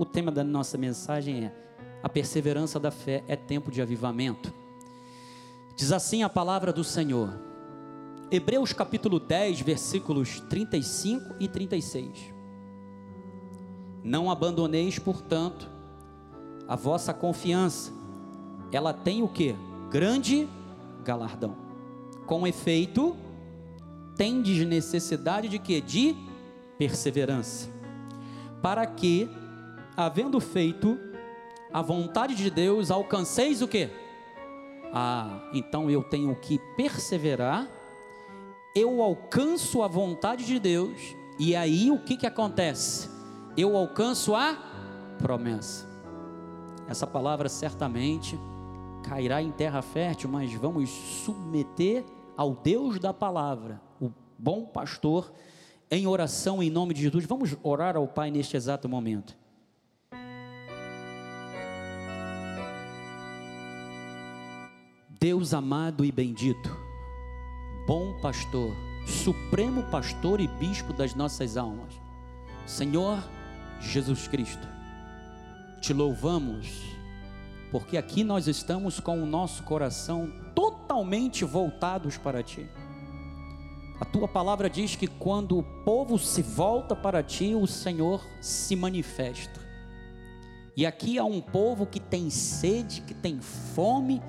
O tema da nossa mensagem é: a perseverança da fé é tempo de avivamento. Diz assim a palavra do Senhor. Hebreus capítulo 10, versículos 35 e 36. Não abandoneis, portanto, a vossa confiança. Ela tem o que? Grande galardão. Com efeito, tendes necessidade de que? De perseverança. Para que, havendo feito a vontade de Deus, alcanceis o que? Ah, então eu tenho que perseverar, eu alcanço a vontade de Deus, e aí o que, que acontece? Eu alcanço a promessa. Essa palavra certamente cairá em terra fértil, mas vamos submeter ao Deus da palavra, o bom pastor, em oração em nome de Jesus. Vamos orar ao Pai neste exato momento. Deus amado e bendito, bom pastor, supremo pastor e bispo das nossas almas, Senhor Jesus Cristo, te louvamos, porque aqui nós estamos com o nosso coração totalmente voltados para Ti. A tua palavra diz que quando o povo se volta para Ti, o Senhor se manifesta. E aqui há um povo que tem sede, que tem fome,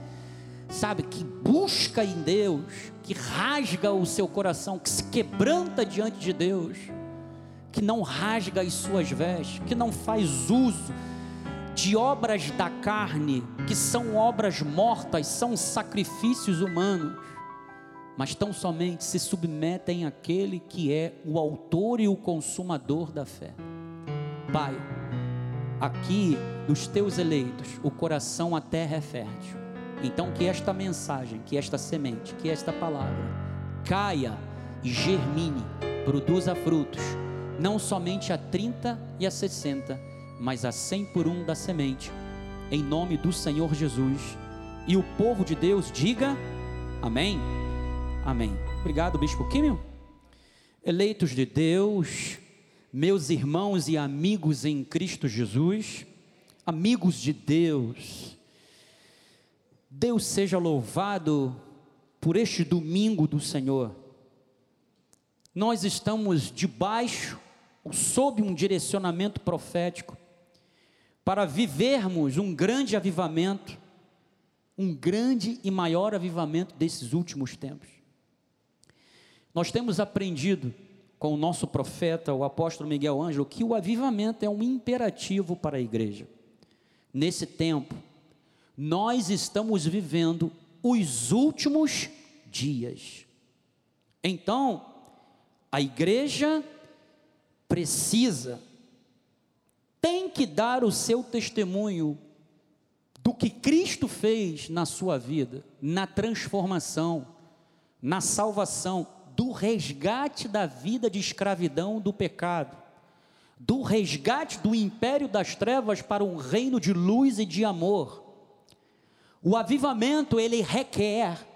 sabe, que busca em Deus, que rasga o seu coração, que se quebranta diante de Deus, que não rasga as suas vestes, que não faz uso de obras da carne, que são obras mortas, são sacrifícios humanos, mas tão somente se submetem àquele que é o autor e o consumador da fé. Pai, aqui nos teus eleitos, o coração, a terra é fértil então, que esta mensagem, que esta semente, que esta palavra caia e germine, produza frutos, não somente a 30 e a 60, mas a 100 por um da semente, em nome do Senhor Jesus. E o povo de Deus diga amém. Amém. Obrigado, Bispo Químio. Eleitos de Deus, meus irmãos e amigos em Cristo Jesus, amigos de Deus, Deus seja louvado por este domingo do Senhor. Nós estamos debaixo, sob um direcionamento profético, para vivermos um grande avivamento, um grande e maior avivamento desses últimos tempos. Nós temos aprendido com o nosso profeta, o apóstolo Miguel Ângelo, que o avivamento é um imperativo para a igreja. Nesse tempo, nós estamos vivendo os últimos dias. Então, a igreja precisa, tem que dar o seu testemunho do que Cristo fez na sua vida, na transformação, na salvação, do resgate da vida de escravidão do pecado, do resgate do império das trevas para um reino de luz e de amor o avivamento ele requer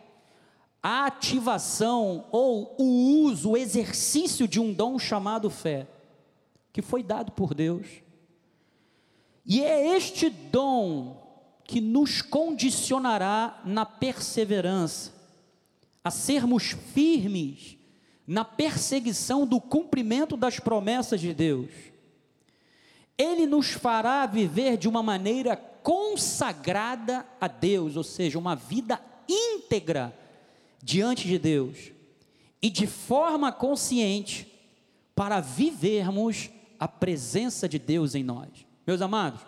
a ativação ou o uso, o exercício de um dom chamado fé, que foi dado por Deus. E é este dom que nos condicionará na perseverança, a sermos firmes na perseguição do cumprimento das promessas de Deus. Ele nos fará viver de uma maneira consagrada a Deus, ou seja, uma vida íntegra diante de Deus e de forma consciente para vivermos a presença de Deus em nós. Meus amados,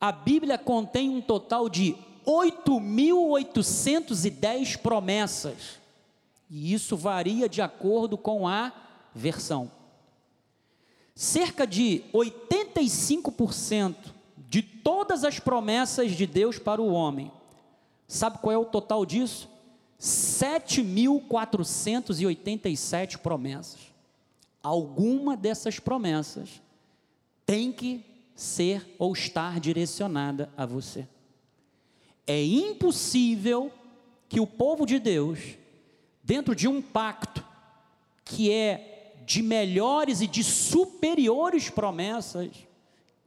a Bíblia contém um total de 8.810 promessas, e isso varia de acordo com a versão. Cerca de 85% de todas as promessas de Deus para o homem. Sabe qual é o total disso? 7.487 promessas. Alguma dessas promessas tem que ser ou estar direcionada a você. É impossível que o povo de Deus, dentro de um pacto que é de melhores e de superiores promessas,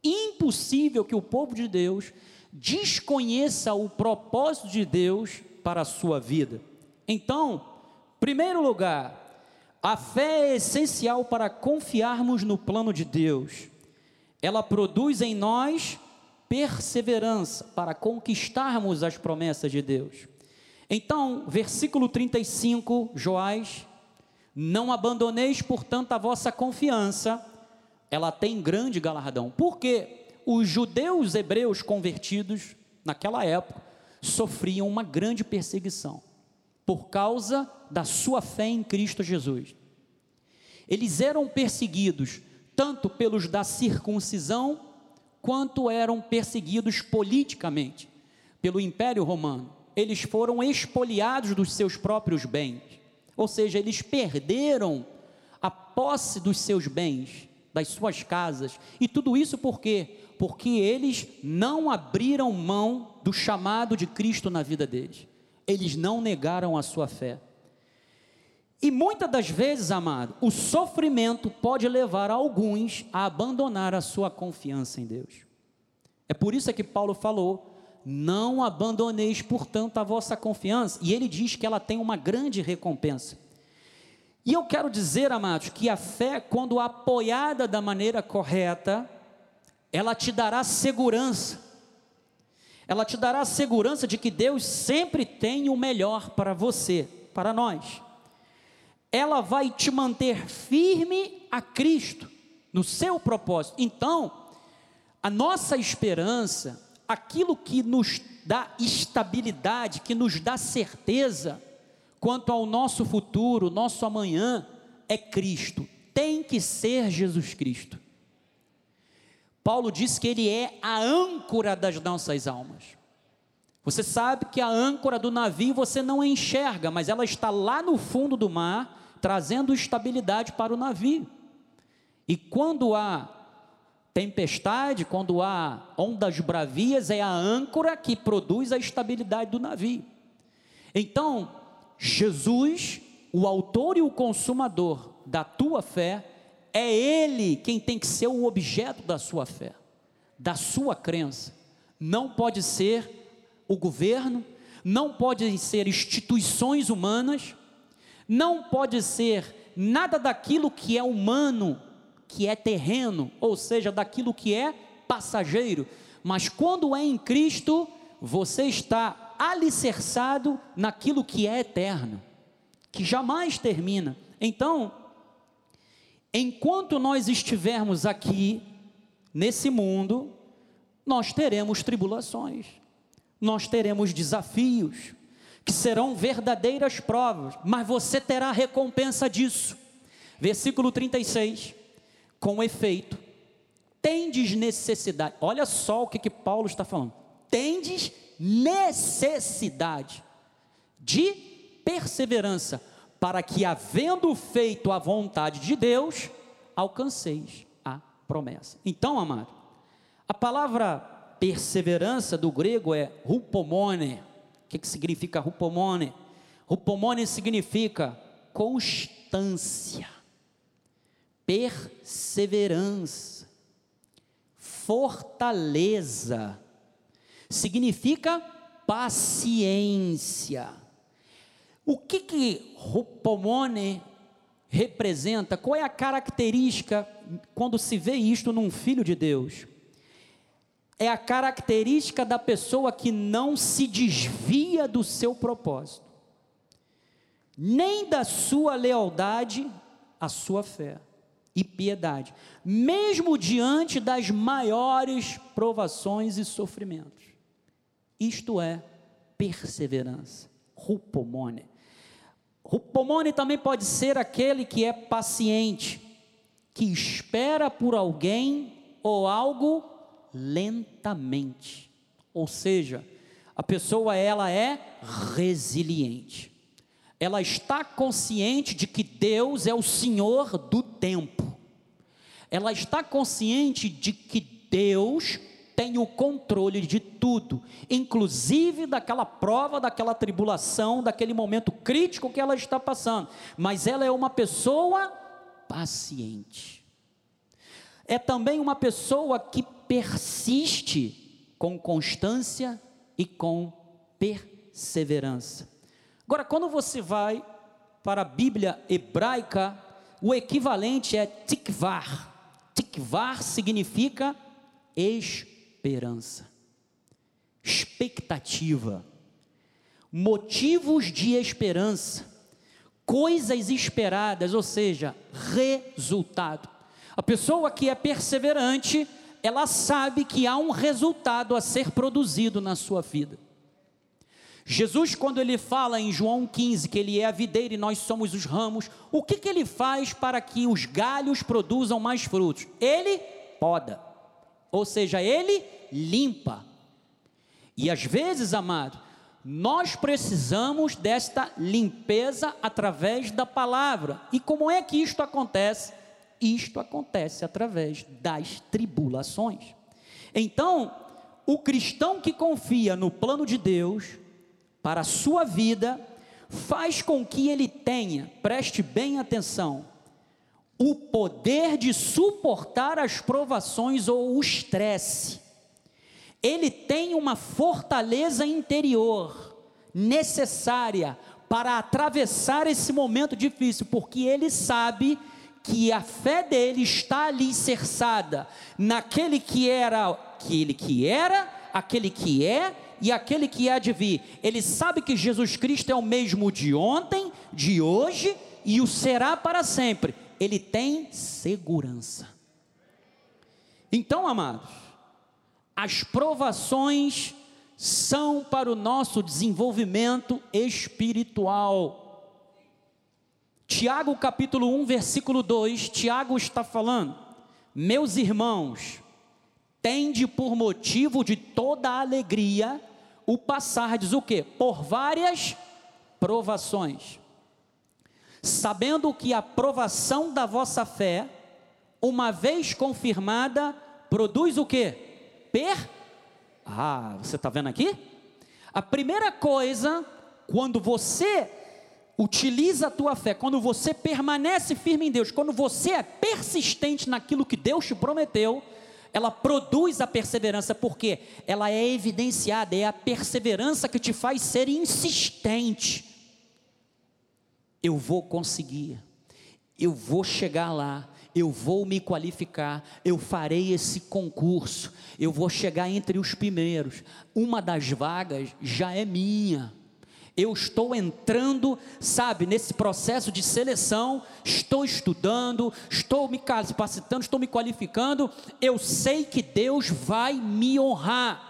Impossível que o povo de Deus desconheça o propósito de Deus para a sua vida. Então, primeiro lugar, a fé é essencial para confiarmos no plano de Deus. Ela produz em nós perseverança para conquistarmos as promessas de Deus. Então, versículo 35, Joás, não abandoneis, portanto, a vossa confiança, ela tem grande galardão. Porque os judeus hebreus convertidos, naquela época, sofriam uma grande perseguição, por causa da sua fé em Cristo Jesus. Eles eram perseguidos tanto pelos da circuncisão, quanto eram perseguidos politicamente pelo Império Romano. Eles foram expoliados dos seus próprios bens, ou seja, eles perderam a posse dos seus bens, das suas casas, e tudo isso por quê? Porque eles não abriram mão do chamado de Cristo na vida deles, eles não negaram a sua fé. E muitas das vezes, amado, o sofrimento pode levar alguns a abandonar a sua confiança em Deus. É por isso que Paulo falou: não abandoneis, portanto, a vossa confiança. E ele diz que ela tem uma grande recompensa. E eu quero dizer, amados, que a fé, quando apoiada da maneira correta, ela te dará segurança. Ela te dará segurança de que Deus sempre tem o melhor para você, para nós ela vai te manter firme a Cristo, no seu propósito. Então, a nossa esperança, aquilo que nos dá estabilidade, que nos dá certeza quanto ao nosso futuro, nosso amanhã, é Cristo. Tem que ser Jesus Cristo. Paulo diz que ele é a âncora das nossas almas. Você sabe que a âncora do navio você não enxerga, mas ela está lá no fundo do mar trazendo estabilidade para o navio. E quando há tempestade, quando há ondas bravias, é a âncora que produz a estabilidade do navio. Então, Jesus, o autor e o consumador da tua fé, é Ele quem tem que ser o objeto da sua fé, da sua crença. Não pode ser o governo, não podem ser instituições humanas, não pode ser nada daquilo que é humano, que é terreno, ou seja, daquilo que é passageiro, mas quando é em Cristo, você está alicerçado naquilo que é eterno, que jamais termina. Então, enquanto nós estivermos aqui, nesse mundo, nós teremos tribulações, nós teremos desafios, que serão verdadeiras provas, mas você terá recompensa disso. Versículo 36. Com efeito, tendes necessidade. Olha só o que, que Paulo está falando. Tendes necessidade de perseverança, para que, havendo feito a vontade de Deus, alcanceis a promessa. Então, amado, a palavra perseverança do grego é rupomone, o que, que significa rupomone? Rupomone significa constância, perseverança, fortaleza, significa paciência. O que que rupomone representa? Qual é a característica quando se vê isto num filho de Deus? é a característica da pessoa que não se desvia do seu propósito, nem da sua lealdade à sua fé e piedade, mesmo diante das maiores provações e sofrimentos. Isto é perseverança, rupomone. Rupomone também pode ser aquele que é paciente, que espera por alguém ou algo lentamente. Ou seja, a pessoa ela é resiliente. Ela está consciente de que Deus é o Senhor do tempo. Ela está consciente de que Deus tem o controle de tudo, inclusive daquela prova, daquela tribulação, daquele momento crítico que ela está passando. Mas ela é uma pessoa paciente. É também uma pessoa que persiste com constância e com perseverança. Agora, quando você vai para a Bíblia hebraica, o equivalente é tikvar. Tikvar significa esperança, expectativa, motivos de esperança, coisas esperadas, ou seja, resultado. A pessoa que é perseverante, ela sabe que há um resultado a ser produzido na sua vida. Jesus, quando ele fala em João 15 que ele é a videira e nós somos os ramos, o que, que ele faz para que os galhos produzam mais frutos? Ele poda, ou seja, ele limpa. E às vezes, amado, nós precisamos desta limpeza através da palavra. E como é que isto acontece? Isto acontece através das tribulações. Então, o cristão que confia no plano de Deus, para a sua vida faz com que ele tenha, preste bem atenção, o poder de suportar as provações ou o estresse. Ele tem uma fortaleza interior necessária para atravessar esse momento difícil, porque ele sabe que a fé dele está alicerçada naquele que era, aquele que era, aquele que é e aquele que há de vir. Ele sabe que Jesus Cristo é o mesmo de ontem, de hoje e o será para sempre. Ele tem segurança. Então, amados, as provações são para o nosso desenvolvimento espiritual. Tiago capítulo 1, versículo 2, Tiago está falando: Meus irmãos, tende por motivo de toda alegria o passardes o que? Por várias provações. Sabendo que a provação da vossa fé, uma vez confirmada, produz o que? Per. Ah, você está vendo aqui? A primeira coisa, quando você utiliza a tua fé, quando você permanece firme em Deus, quando você é persistente naquilo que Deus te prometeu, ela produz a perseverança, porque ela é evidenciada, é a perseverança que te faz ser insistente. Eu vou conseguir, eu vou chegar lá, eu vou me qualificar, eu farei esse concurso, eu vou chegar entre os primeiros, uma das vagas já é minha. Eu estou entrando, sabe, nesse processo de seleção, estou estudando, estou me capacitando, estou me qualificando, eu sei que Deus vai me honrar.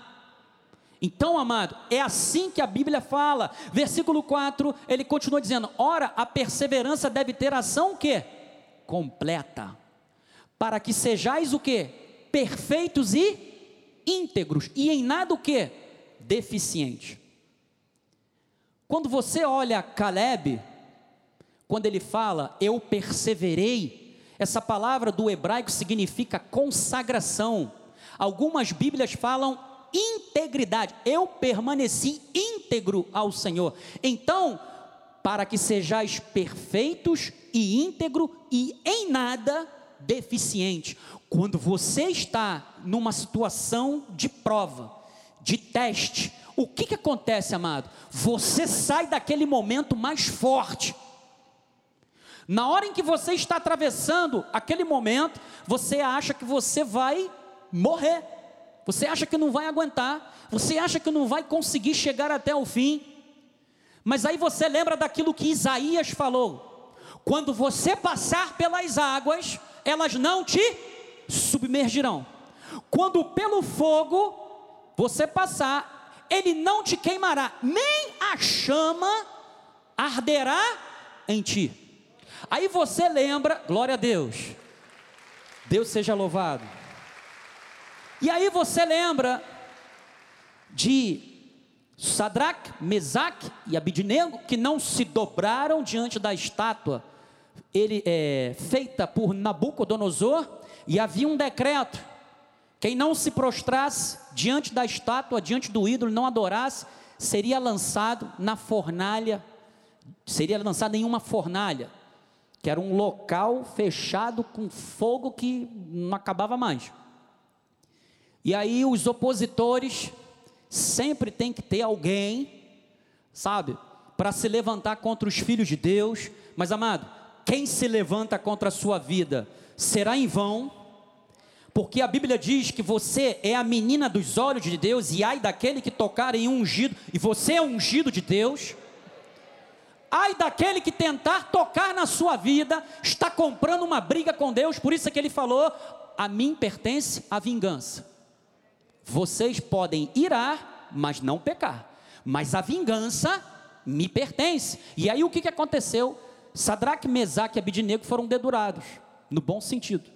Então, amado, é assim que a Bíblia fala. Versículo 4, ele continua dizendo: "Ora, a perseverança deve ter ação o quê? Completa, para que sejais o quê? Perfeitos e íntegros, e em nada o quê? Deficiente. Quando você olha Caleb, quando ele fala, eu perseverei, essa palavra do hebraico significa consagração. Algumas Bíblias falam integridade, eu permaneci íntegro ao Senhor. Então, para que sejais perfeitos e íntegro e em nada deficiente. Quando você está numa situação de prova, de teste, o que, que acontece, amado? Você sai daquele momento mais forte. Na hora em que você está atravessando aquele momento, você acha que você vai morrer. Você acha que não vai aguentar. Você acha que não vai conseguir chegar até o fim. Mas aí você lembra daquilo que Isaías falou: quando você passar pelas águas, elas não te submergirão. Quando pelo fogo você passar, ele não te queimará, nem a chama arderá em ti. Aí você lembra, glória a Deus, Deus seja louvado. E aí você lembra de Sadraque, Mesaque e Abidnego, que não se dobraram diante da estátua ele, é, feita por Nabucodonosor, e havia um decreto quem não se prostrasse diante da estátua, diante do ídolo, não adorasse, seria lançado na fornalha, seria lançado em uma fornalha, que era um local fechado com fogo que não acabava mais. E aí os opositores sempre tem que ter alguém, sabe, para se levantar contra os filhos de Deus. Mas amado, quem se levanta contra a sua vida será em vão, porque a Bíblia diz que você é a menina dos olhos de Deus, e ai daquele que tocar em ungido, e você é ungido de Deus. Ai daquele que tentar tocar na sua vida, está comprando uma briga com Deus, por isso é que ele falou: a mim pertence a vingança. Vocês podem irar, mas não pecar, mas a vingança me pertence. E aí o que, que aconteceu? Sadraque, Mesaque e Abidinego foram dedurados, no bom sentido,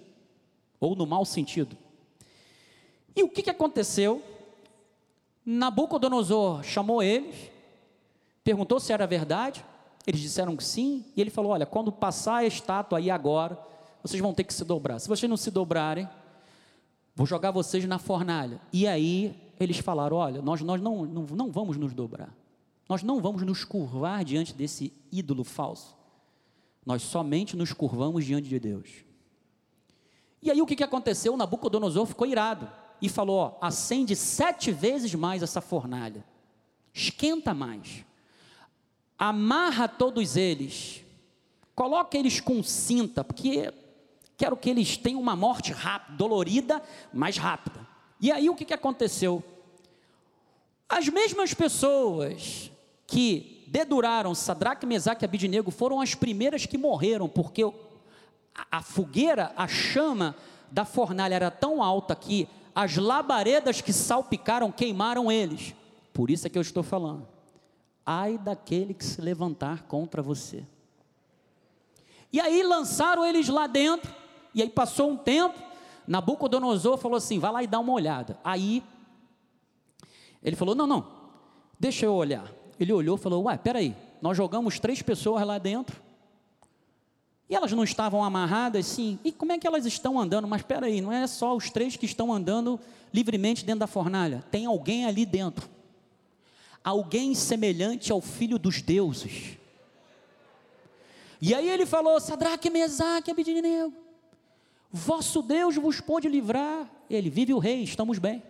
ou no mau sentido. E o que, que aconteceu? Nabucodonosor chamou eles, perguntou se era verdade, eles disseram que sim, e ele falou: Olha, quando passar a estátua aí agora, vocês vão ter que se dobrar. Se vocês não se dobrarem, vou jogar vocês na fornalha. E aí eles falaram: Olha, nós, nós não, não, não vamos nos dobrar, nós não vamos nos curvar diante desse ídolo falso, nós somente nos curvamos diante de Deus. E aí o que, que aconteceu? Nabucodonosor ficou irado e falou: ó, acende sete vezes mais essa fornalha, esquenta mais amarra todos eles, coloca eles com cinta, porque quero que eles tenham uma morte rápida, dolorida, mais rápida. E aí o que, que aconteceu? As mesmas pessoas que deduraram Sadraque, Mesaque e Abidinego foram as primeiras que morreram, porque a fogueira, a chama da fornalha era tão alta que as labaredas que salpicaram queimaram eles. Por isso é que eu estou falando ai daquele que se levantar contra você. E aí lançaram eles lá dentro, e aí passou um tempo, Nabucodonosor falou assim: vai lá e dá uma olhada. Aí ele falou: não, não, deixa eu olhar. Ele olhou e falou: uai, peraí, nós jogamos três pessoas lá dentro. E elas não estavam amarradas, sim. E como é que elas estão andando? Mas espera aí, não é só os três que estão andando livremente dentro da fornalha. Tem alguém ali dentro alguém semelhante ao filho dos deuses. E aí ele falou: Sadraque, Mesaque, Abidineu, vosso Deus vos pôde livrar. Ele vive o rei, estamos bem.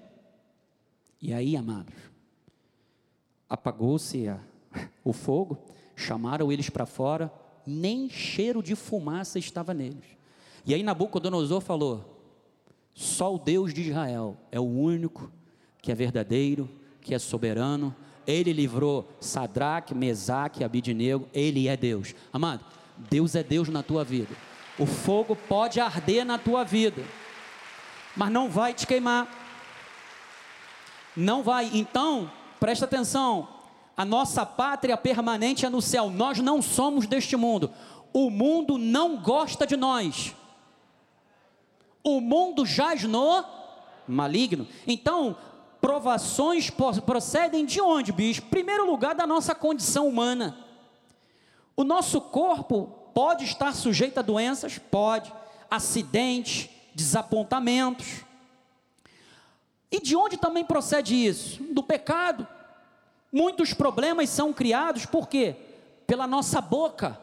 E aí, amados, apagou-se o fogo, chamaram eles para fora, nem cheiro de fumaça estava neles. E aí Nabucodonosor falou: só o Deus de Israel é o único que é verdadeiro, que é soberano, ele livrou Sadraque, Mesaque Abidinego. Ele é Deus. Amado, Deus é Deus na tua vida. O fogo pode arder na tua vida, mas não vai te queimar. Não vai. Então, presta atenção. A nossa pátria permanente é no céu. Nós não somos deste mundo. O mundo não gosta de nós. O mundo jaz no maligno. Então, provações procedem de onde, bicho? Primeiro lugar, da nossa condição humana. O nosso corpo pode estar sujeito a doenças? Pode. Acidentes, desapontamentos. E de onde também procede isso? Do pecado. Muitos problemas são criados por quê? Pela nossa boca,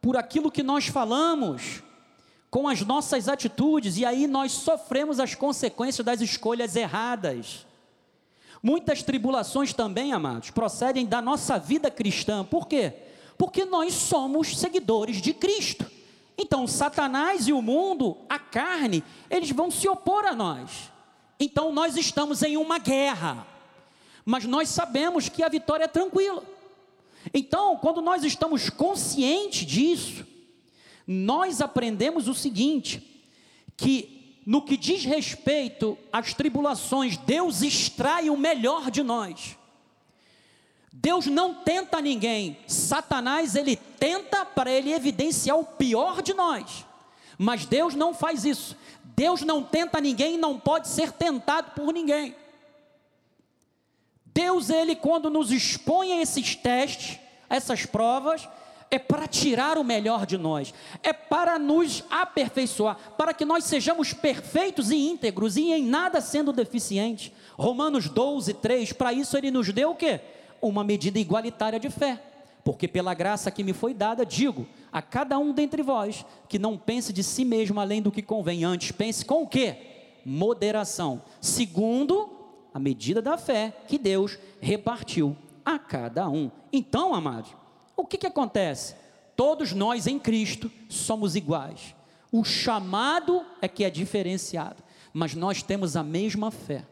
por aquilo que nós falamos, com as nossas atitudes, e aí nós sofremos as consequências das escolhas erradas. Muitas tribulações também, amados, procedem da nossa vida cristã. Por quê? Porque nós somos seguidores de Cristo. Então, Satanás e o mundo, a carne, eles vão se opor a nós. Então, nós estamos em uma guerra. Mas nós sabemos que a vitória é tranquila. Então, quando nós estamos conscientes disso, nós aprendemos o seguinte: que no que diz respeito às tribulações, Deus extrai o melhor de nós. Deus não tenta ninguém, Satanás ele tenta para ele evidenciar o pior de nós. Mas Deus não faz isso. Deus não tenta ninguém e não pode ser tentado por ninguém. Deus ele quando nos expõe a esses testes, essas provas, é para tirar o melhor de nós, é para nos aperfeiçoar, para que nós sejamos perfeitos e íntegros e em nada sendo deficientes. Romanos 12, 3, para isso ele nos deu o quê? Uma medida igualitária de fé. Porque pela graça que me foi dada, digo a cada um dentre vós que não pense de si mesmo além do que convém, antes pense com o quê? moderação, segundo a medida da fé que Deus repartiu a cada um. Então, amados, o que, que acontece? Todos nós em Cristo somos iguais. O chamado é que é diferenciado, mas nós temos a mesma fé.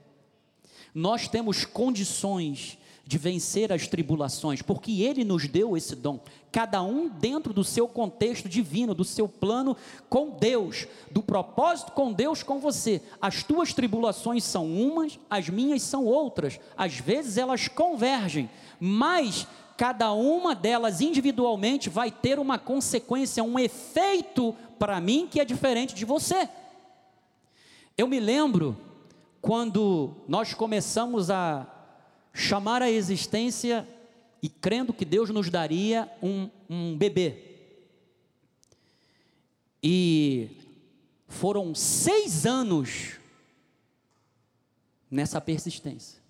Nós temos condições de vencer as tribulações, porque Ele nos deu esse dom, cada um dentro do seu contexto divino, do seu plano com Deus, do propósito com Deus com você. As tuas tribulações são umas, as minhas são outras, às vezes elas convergem, mas cada uma delas individualmente vai ter uma consequência, um efeito para mim que é diferente de você. Eu me lembro quando nós começamos a chamar a existência e crendo que Deus nos daria um, um bebê. E foram seis anos nessa persistência,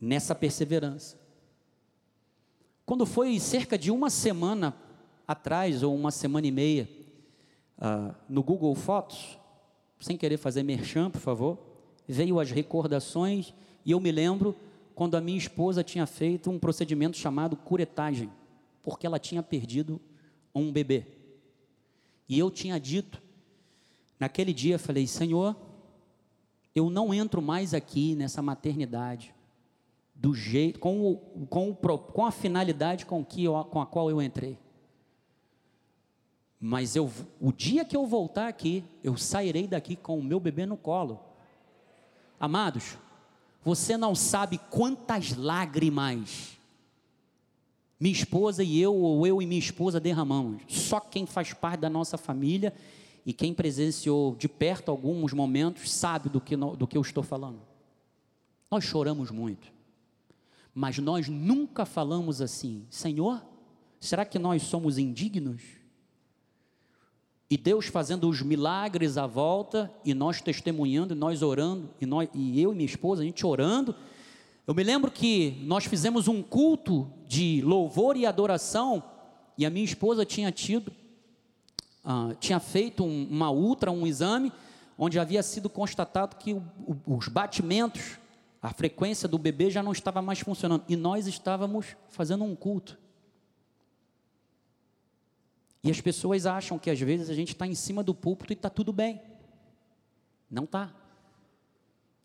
nessa perseverança. Quando foi cerca de uma semana atrás, ou uma semana e meia, uh, no Google Fotos, sem querer fazer merchan, por favor, veio as recordações, e eu me lembro quando a minha esposa tinha feito um procedimento chamado curetagem, porque ela tinha perdido um bebê. E eu tinha dito, naquele dia, falei: Senhor, eu não entro mais aqui nessa maternidade do jeito, com, o, com, o, com a finalidade com, que eu, com a qual eu entrei. Mas eu, o dia que eu voltar aqui, eu sairei daqui com o meu bebê no colo. Amados, você não sabe quantas lágrimas minha esposa e eu, ou eu e minha esposa derramamos. Só quem faz parte da nossa família e quem presenciou de perto alguns momentos sabe do que, do que eu estou falando. Nós choramos muito, mas nós nunca falamos assim: Senhor, será que nós somos indignos? E Deus fazendo os milagres à volta, e nós testemunhando, e nós orando, e, nós, e eu e minha esposa, a gente orando. Eu me lembro que nós fizemos um culto de louvor e adoração, e a minha esposa tinha tido, uh, tinha feito um, uma ultra, um exame, onde havia sido constatado que o, o, os batimentos, a frequência do bebê já não estava mais funcionando, e nós estávamos fazendo um culto. E as pessoas acham que às vezes a gente está em cima do púlpito e está tudo bem. Não está.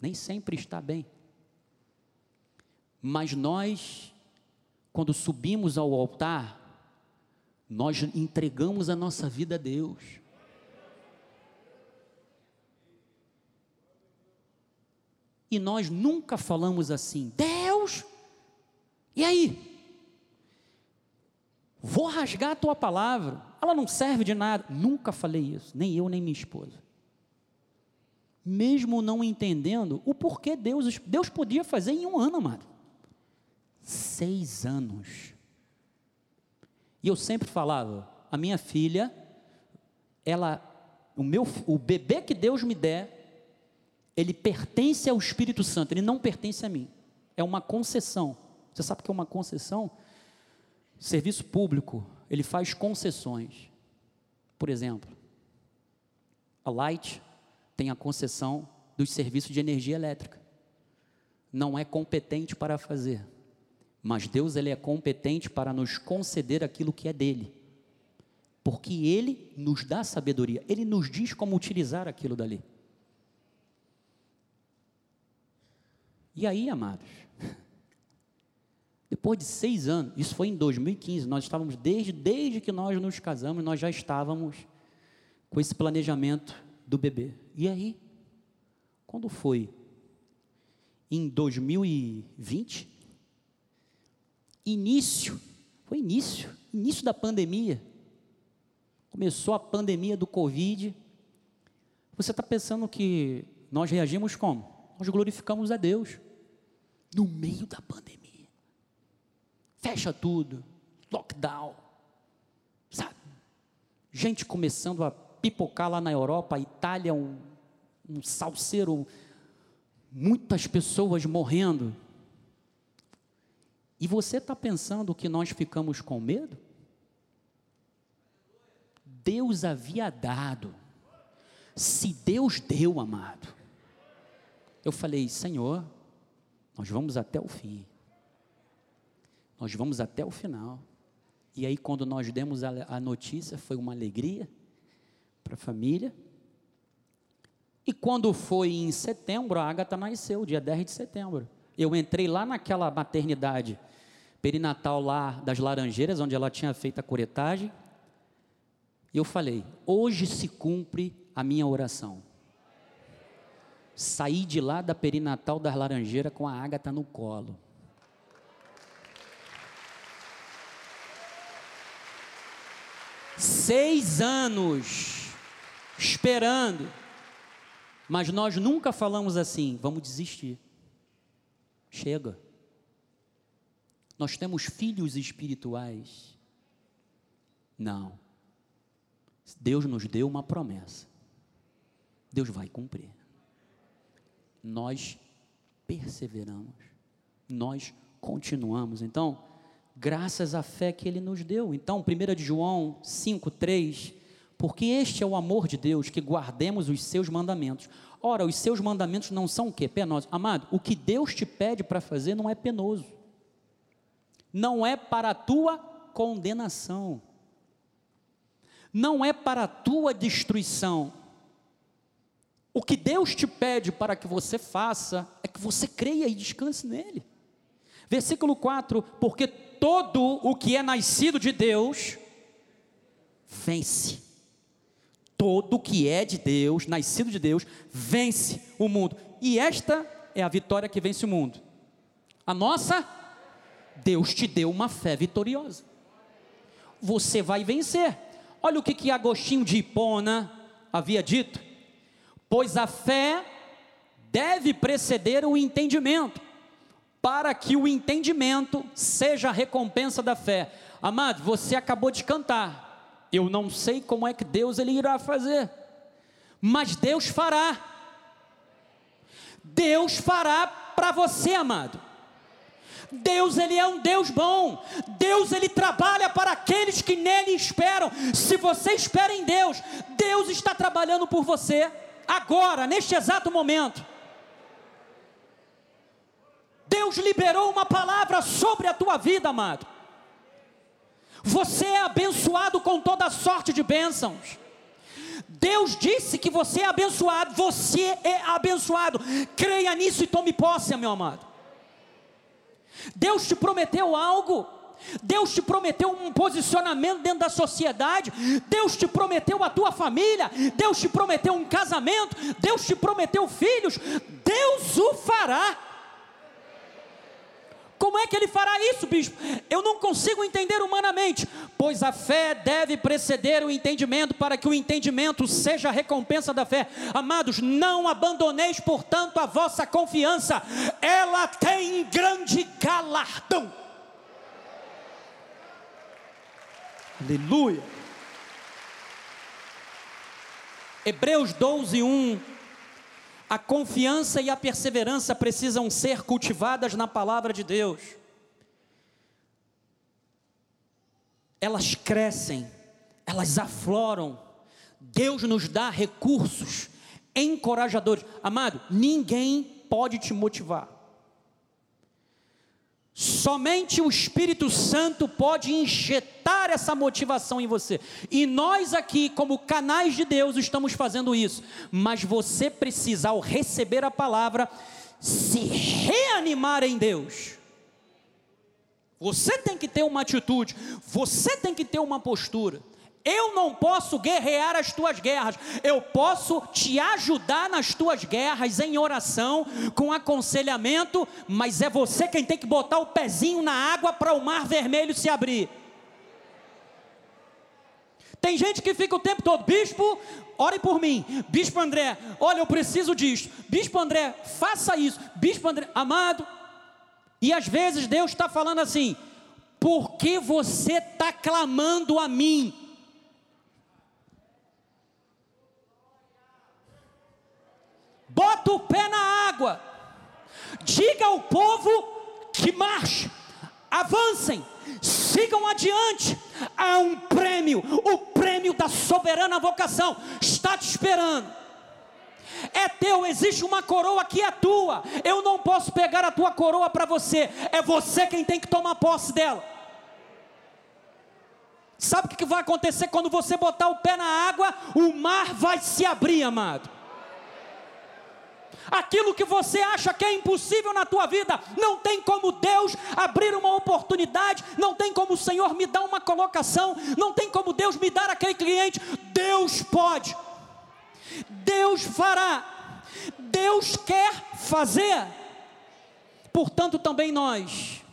Nem sempre está bem. Mas nós, quando subimos ao altar, nós entregamos a nossa vida a Deus. E nós nunca falamos assim, Deus, e aí? Vou rasgar a tua palavra, ela não serve de nada. Nunca falei isso, nem eu, nem minha esposa. Mesmo não entendendo o porquê Deus, Deus podia fazer em um ano, amado. Seis anos. E eu sempre falava, a minha filha, ela, o meu, o bebê que Deus me der, ele pertence ao Espírito Santo, ele não pertence a mim. É uma concessão. Você sabe o que é uma concessão? Serviço público, ele faz concessões. Por exemplo, a Light tem a concessão dos serviços de energia elétrica. Não é competente para fazer, mas Deus ele é competente para nos conceder aquilo que é dele. Porque ele nos dá sabedoria, ele nos diz como utilizar aquilo dali. E aí, amados, depois de seis anos, isso foi em 2015, nós estávamos, desde, desde que nós nos casamos, nós já estávamos com esse planejamento do bebê. E aí, quando foi? Em 2020? Início, foi início, início da pandemia. Começou a pandemia do Covid. Você está pensando que nós reagimos como? Nós glorificamos a Deus no meio da pandemia fecha tudo, lockdown, sabe? Gente começando a pipocar lá na Europa, Itália, um, um salseiro, muitas pessoas morrendo. E você está pensando que nós ficamos com medo? Deus havia dado. Se Deus deu, amado, Eu falei: Senhor, nós vamos até o fim. Nós vamos até o final. E aí, quando nós demos a, a notícia, foi uma alegria para a família. E quando foi em setembro, a Agatha nasceu, dia 10 de setembro. Eu entrei lá naquela maternidade perinatal lá das Laranjeiras, onde ela tinha feito a curetagem. E eu falei: hoje se cumpre a minha oração. Saí de lá da perinatal das Laranjeiras com a Ágata no colo. Seis anos esperando, mas nós nunca falamos assim: vamos desistir. Chega. Nós temos filhos espirituais. Não. Deus nos deu uma promessa. Deus vai cumprir. Nós perseveramos. Nós continuamos. Então, graças à fé que ele nos deu. Então, 1 de João 5:3, porque este é o amor de Deus, que guardemos os seus mandamentos. Ora, os seus mandamentos não são o quê? Penosos. Amado, o que Deus te pede para fazer não é penoso. Não é para a tua condenação não é para a tua destruição. O que Deus te pede para que você faça é que você creia e descanse nele. Versículo 4: Porque todo o que é nascido de Deus vence. Todo o que é de Deus, nascido de Deus, vence o mundo. E esta é a vitória que vence o mundo. A nossa, Deus te deu uma fé vitoriosa. Você vai vencer. Olha o que, que Agostinho de Hipona havia dito: pois a fé deve preceder o entendimento, para que o entendimento seja a recompensa da fé. Amado, você acabou de cantar. Eu não sei como é que Deus ele irá fazer, mas Deus fará. Deus fará para você, amado. Deus ele é um Deus bom. Deus ele trabalha para aqueles que nele esperam. Se você espera em Deus, Deus está trabalhando por você agora, neste exato momento. Deus liberou uma palavra sobre a tua vida, amado. Você é abençoado com toda sorte de bênçãos. Deus disse que você é abençoado, você é abençoado. Creia nisso e tome posse, meu amado. Deus te prometeu algo. Deus te prometeu um posicionamento dentro da sociedade, Deus te prometeu a tua família, Deus te prometeu um casamento, Deus te prometeu filhos, Deus o fará. Como é que ele fará isso, bispo? Eu não consigo entender humanamente, pois a fé deve preceder o entendimento, para que o entendimento seja a recompensa da fé. Amados, não abandoneis, portanto, a vossa confiança, ela tem grande galardão. Aleluia. Hebreus 12, 1 a confiança e a perseverança precisam ser cultivadas na palavra de Deus. Elas crescem, elas afloram. Deus nos dá recursos encorajadores. Amado, ninguém pode te motivar. Somente o Espírito Santo pode injetar essa motivação em você. E nós aqui, como canais de Deus, estamos fazendo isso. Mas você precisa, ao receber a palavra, se reanimar em Deus. Você tem que ter uma atitude, você tem que ter uma postura. Eu não posso guerrear as tuas guerras, eu posso te ajudar nas tuas guerras em oração, com aconselhamento, mas é você quem tem que botar o pezinho na água para o mar vermelho se abrir. Tem gente que fica o tempo todo, bispo, ore por mim. Bispo André, olha, eu preciso disso. Bispo André, faça isso. Bispo André, amado. E às vezes Deus está falando assim: por que você está clamando a mim? Bota o pé na água, diga ao povo que marche, avancem, sigam adiante. Há um prêmio, o prêmio da soberana vocação está te esperando. é teu, existe uma coroa que é tua. Eu não posso pegar a tua coroa para você, é você quem tem que tomar posse dela. Sabe o que vai acontecer quando você botar o pé na água? O mar vai se abrir, amado. Aquilo que você acha que é impossível na tua vida, não tem como Deus abrir uma oportunidade, não tem como o Senhor me dar uma colocação, não tem como Deus me dar aquele cliente. Deus pode. Deus fará. Deus quer fazer. Portanto, também nós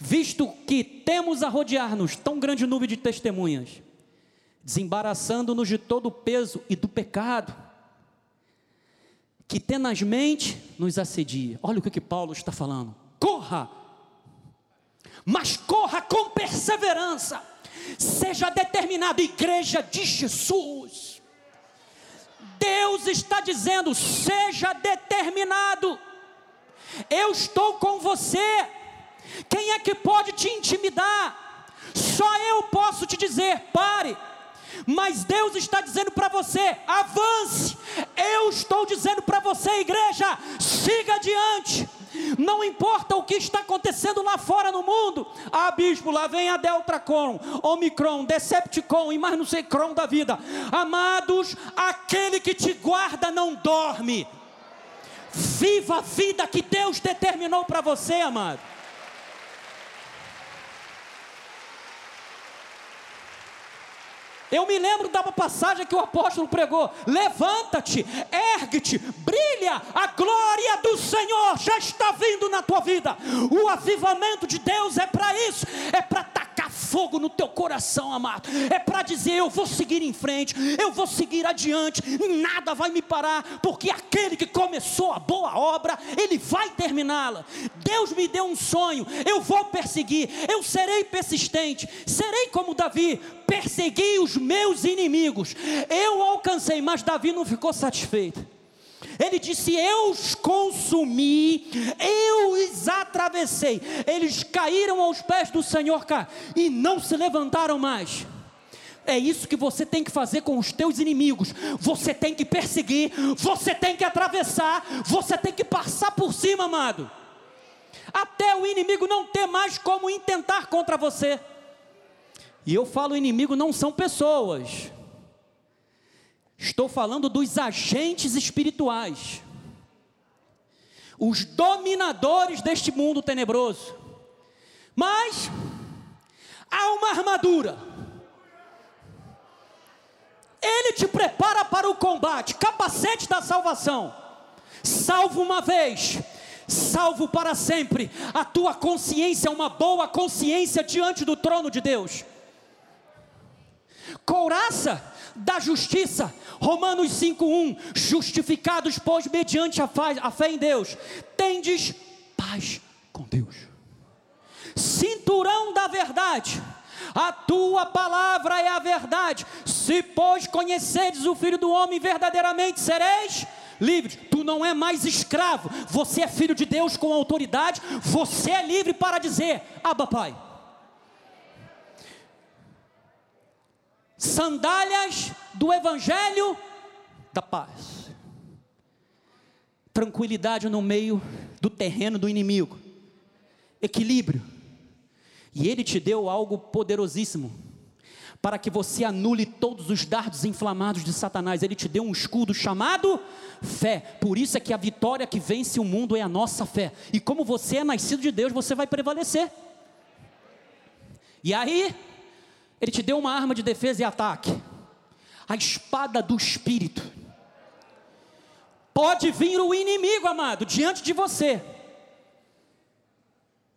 visto que temos a rodear-nos tão grande nuvem de testemunhas, desembaraçando-nos de todo o peso e do pecado, que tenazmente nos assedia. Olha o que, que Paulo está falando. Corra, mas corra com perseverança, seja determinado, igreja de Jesus. Deus está dizendo: seja determinado, eu estou com você quem é que pode te intimidar? Só eu posso te dizer: pare. Mas Deus está dizendo para você: avance. Eu estou dizendo para você, igreja, siga adiante. Não importa o que está acontecendo lá fora no mundo. Ah, bispo, lá vem a Deltracon, Omicron, Decepticon e mais não sei Cron da vida. Amados, aquele que te guarda não dorme. Viva a vida que Deus determinou para você, amado. Eu me lembro da passagem que o apóstolo pregou: levanta-te, ergue-te, brilha, a glória do Senhor já está vindo na tua vida. O avivamento de Deus é para isso, é para tacar fogo no teu coração, amado. É para dizer: eu vou seguir em frente, eu vou seguir adiante, nada vai me parar, porque aquele que começou a boa obra, ele vai terminá-la. Deus me deu um sonho, eu vou perseguir, eu serei persistente, serei como Davi, persegui os meus inimigos. Eu alcancei, mas Davi não ficou satisfeito. Ele disse: Eu os consumi, eu os atravessei. Eles caíram aos pés do Senhor cá e não se levantaram mais. É isso que você tem que fazer com os teus inimigos. Você tem que perseguir, você tem que atravessar, você tem que passar por cima, amado. Até o inimigo não ter mais como intentar contra você. E eu falo inimigo não são pessoas. Estou falando dos agentes espirituais. Os dominadores deste mundo tenebroso. Mas há uma armadura. Ele te prepara para o combate, capacete da salvação. Salvo uma vez, salvo para sempre. A tua consciência é uma boa consciência diante do trono de Deus couraça da justiça. Romanos 5:1, justificados pois mediante a fé, em Deus, tendes paz com Deus. Cinturão da verdade. A tua palavra é a verdade. Se pois conhecedes o filho do homem verdadeiramente sereis livres. Tu não é mais escravo, você é filho de Deus com autoridade, você é livre para dizer: "Abba, Pai". Sandálias do Evangelho da paz, tranquilidade no meio do terreno do inimigo, equilíbrio, e Ele te deu algo poderosíssimo, para que você anule todos os dardos inflamados de Satanás. Ele te deu um escudo chamado fé. Por isso é que a vitória que vence o mundo é a nossa fé. E como você é nascido de Deus, você vai prevalecer. E aí, ele te deu uma arma de defesa e ataque. A espada do espírito. Pode vir o inimigo, amado, diante de você.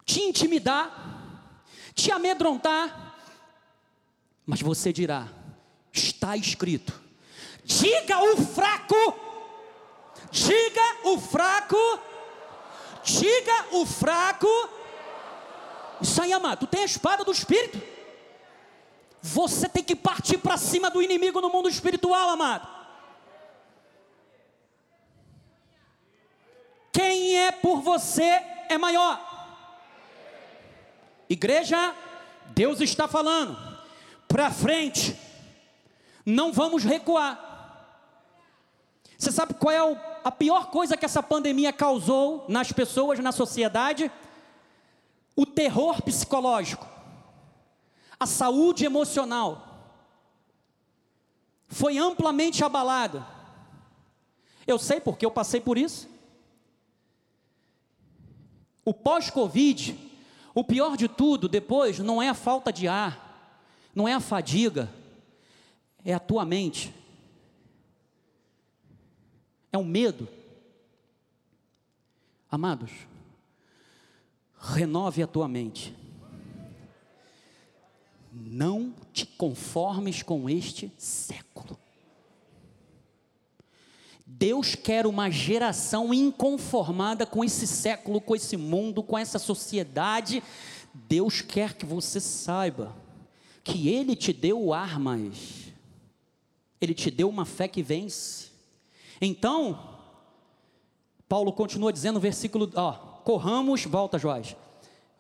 Te intimidar, te amedrontar, mas você dirá: está escrito. Diga o fraco, diga o fraco, diga o fraco. Isso aí, amado, tu tem a espada do espírito. Você tem que partir para cima do inimigo no mundo espiritual, amado. Quem é por você é maior. Igreja, Deus está falando. Para frente. Não vamos recuar. Você sabe qual é a pior coisa que essa pandemia causou nas pessoas, na sociedade? O terror psicológico, a saúde emocional foi amplamente abalada. Eu sei porque eu passei por isso. O pós-Covid, o pior de tudo depois não é a falta de ar, não é a fadiga, é a tua mente, é o medo. Amados, renove a tua mente. Não te conformes com este século. Deus quer uma geração inconformada com esse século, com esse mundo, com essa sociedade. Deus quer que você saiba que Ele te deu armas, Ele te deu uma fé que vence. Então, Paulo continua dizendo no versículo, ó, corramos, volta Joás,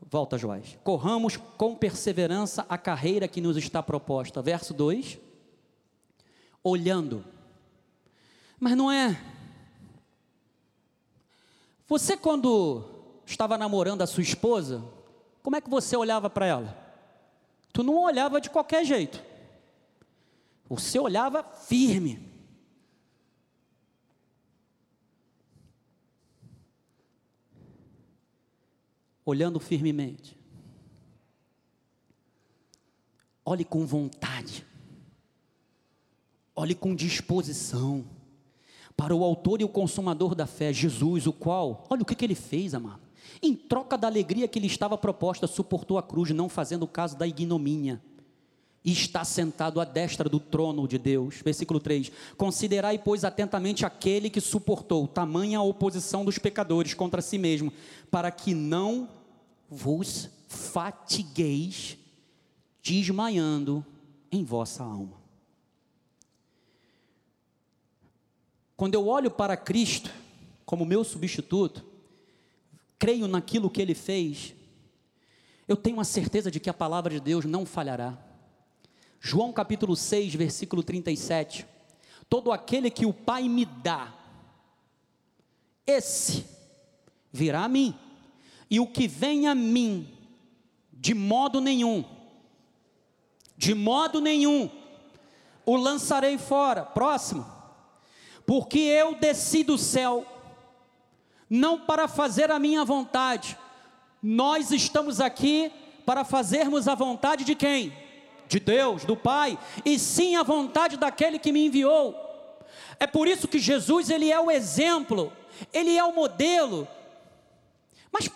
volta Joás, corramos com perseverança a carreira que nos está proposta. Verso 2, olhando mas não é. Você, quando estava namorando a sua esposa, como é que você olhava para ela? Tu não olhava de qualquer jeito. Você olhava firme. Olhando firmemente. Olhe com vontade. Olhe com disposição para o autor e o consumador da fé, Jesus, o qual, olha o que, que ele fez, amado. Em troca da alegria que lhe estava proposta, suportou a cruz, não fazendo caso da ignomínia. E está sentado à destra do trono de Deus. Versículo 3: Considerai, pois, atentamente aquele que suportou tamanha oposição dos pecadores contra si mesmo, para que não vos fatigueis, desmaiando em vossa alma. Quando eu olho para Cristo como meu substituto, creio naquilo que ele fez, eu tenho a certeza de que a palavra de Deus não falhará. João capítulo 6, versículo 37. Todo aquele que o Pai me dá, esse virá a mim, e o que vem a mim, de modo nenhum, de modo nenhum, o lançarei fora. Próximo porque eu desci do céu, não para fazer a minha vontade, nós estamos aqui para fazermos a vontade de quem? De Deus, do Pai, e sim a vontade daquele que me enviou. É por isso que Jesus, ele é o exemplo, ele é o modelo. Mas,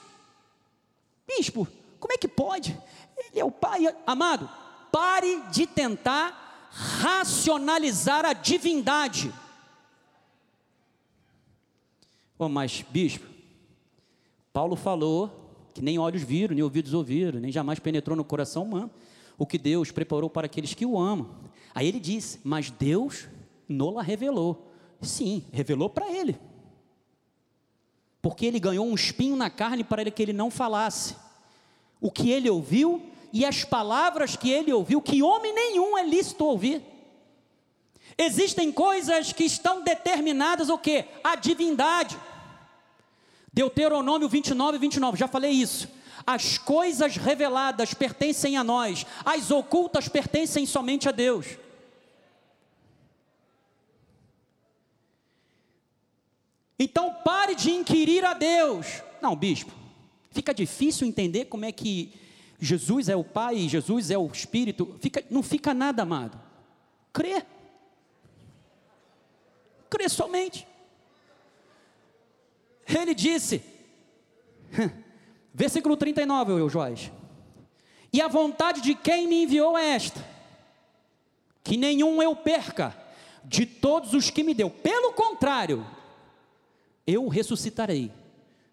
bispo, como é que pode? Ele é o Pai, amado, pare de tentar racionalizar a divindade. Oh, mas, bispo, Paulo falou que nem olhos viram, nem ouvidos ouviram, nem jamais penetrou no coração humano o que Deus preparou para aqueles que o amam. Aí ele disse: Mas Deus nola revelou. Sim, revelou para ele. Porque ele ganhou um espinho na carne para que ele não falasse. O que ele ouviu e as palavras que ele ouviu, que homem nenhum é lícito ouvir. Existem coisas que estão determinadas o que? A divindade. Deuteronômio 29, 29, já falei isso. As coisas reveladas pertencem a nós, as ocultas pertencem somente a Deus. Então pare de inquirir a Deus. Não, bispo, fica difícil entender como é que Jesus é o Pai, Jesus é o Espírito. Fica, não fica nada, amado. Crê crê somente. Ele disse, versículo 39, eu, Joás, e a vontade de quem me enviou é esta, que nenhum eu perca de todos os que me deu, pelo contrário, eu ressuscitarei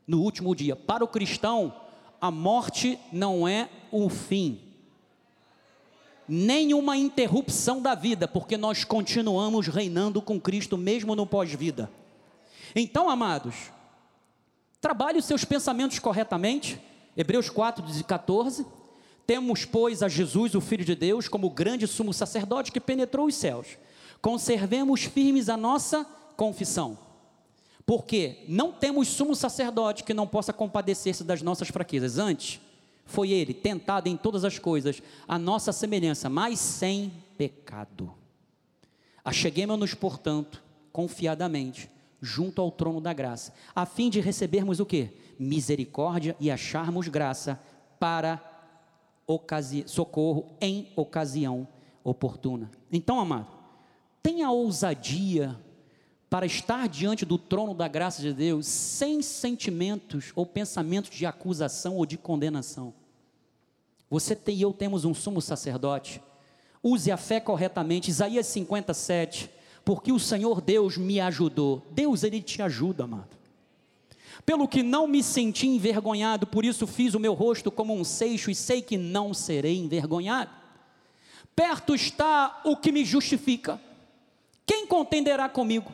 no último dia. Para o cristão, a morte não é o fim, nenhuma interrupção da vida, porque nós continuamos reinando com Cristo mesmo no pós-vida. Então, amados, trabalhe os seus pensamentos corretamente. Hebreus 4, 14. Temos, pois, a Jesus, o Filho de Deus, como grande sumo sacerdote que penetrou os céus. Conservemos firmes a nossa confissão. Porque não temos sumo sacerdote que não possa compadecer-se das nossas fraquezas. Antes, foi ele tentado em todas as coisas, a nossa semelhança, mas sem pecado. Acheguemos-nos, portanto, confiadamente, junto ao trono da graça, a fim de recebermos o que? Misericórdia e acharmos graça para socorro em ocasião oportuna. Então, amado, tenha ousadia para estar diante do trono da graça de Deus sem sentimentos ou pensamentos de acusação ou de condenação. Você e eu temos um sumo sacerdote. Use a fé corretamente. Isaías 57. Porque o Senhor Deus me ajudou. Deus, Ele te ajuda, amado. Pelo que não me senti envergonhado, por isso fiz o meu rosto como um seixo e sei que não serei envergonhado. Perto está o que me justifica. Quem contenderá comigo?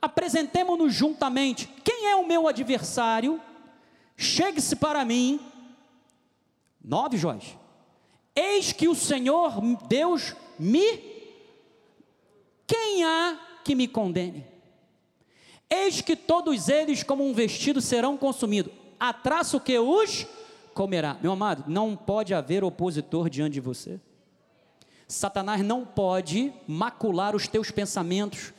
Apresentemo-nos juntamente. Quem é o meu adversário? Chegue-se para mim. Nove Joás. Eis que o Senhor Deus me. Quem há que me condene? Eis que todos eles, como um vestido, serão consumidos. A traço que os comerá. Meu amado, não pode haver opositor diante de você. Satanás não pode macular os teus pensamentos,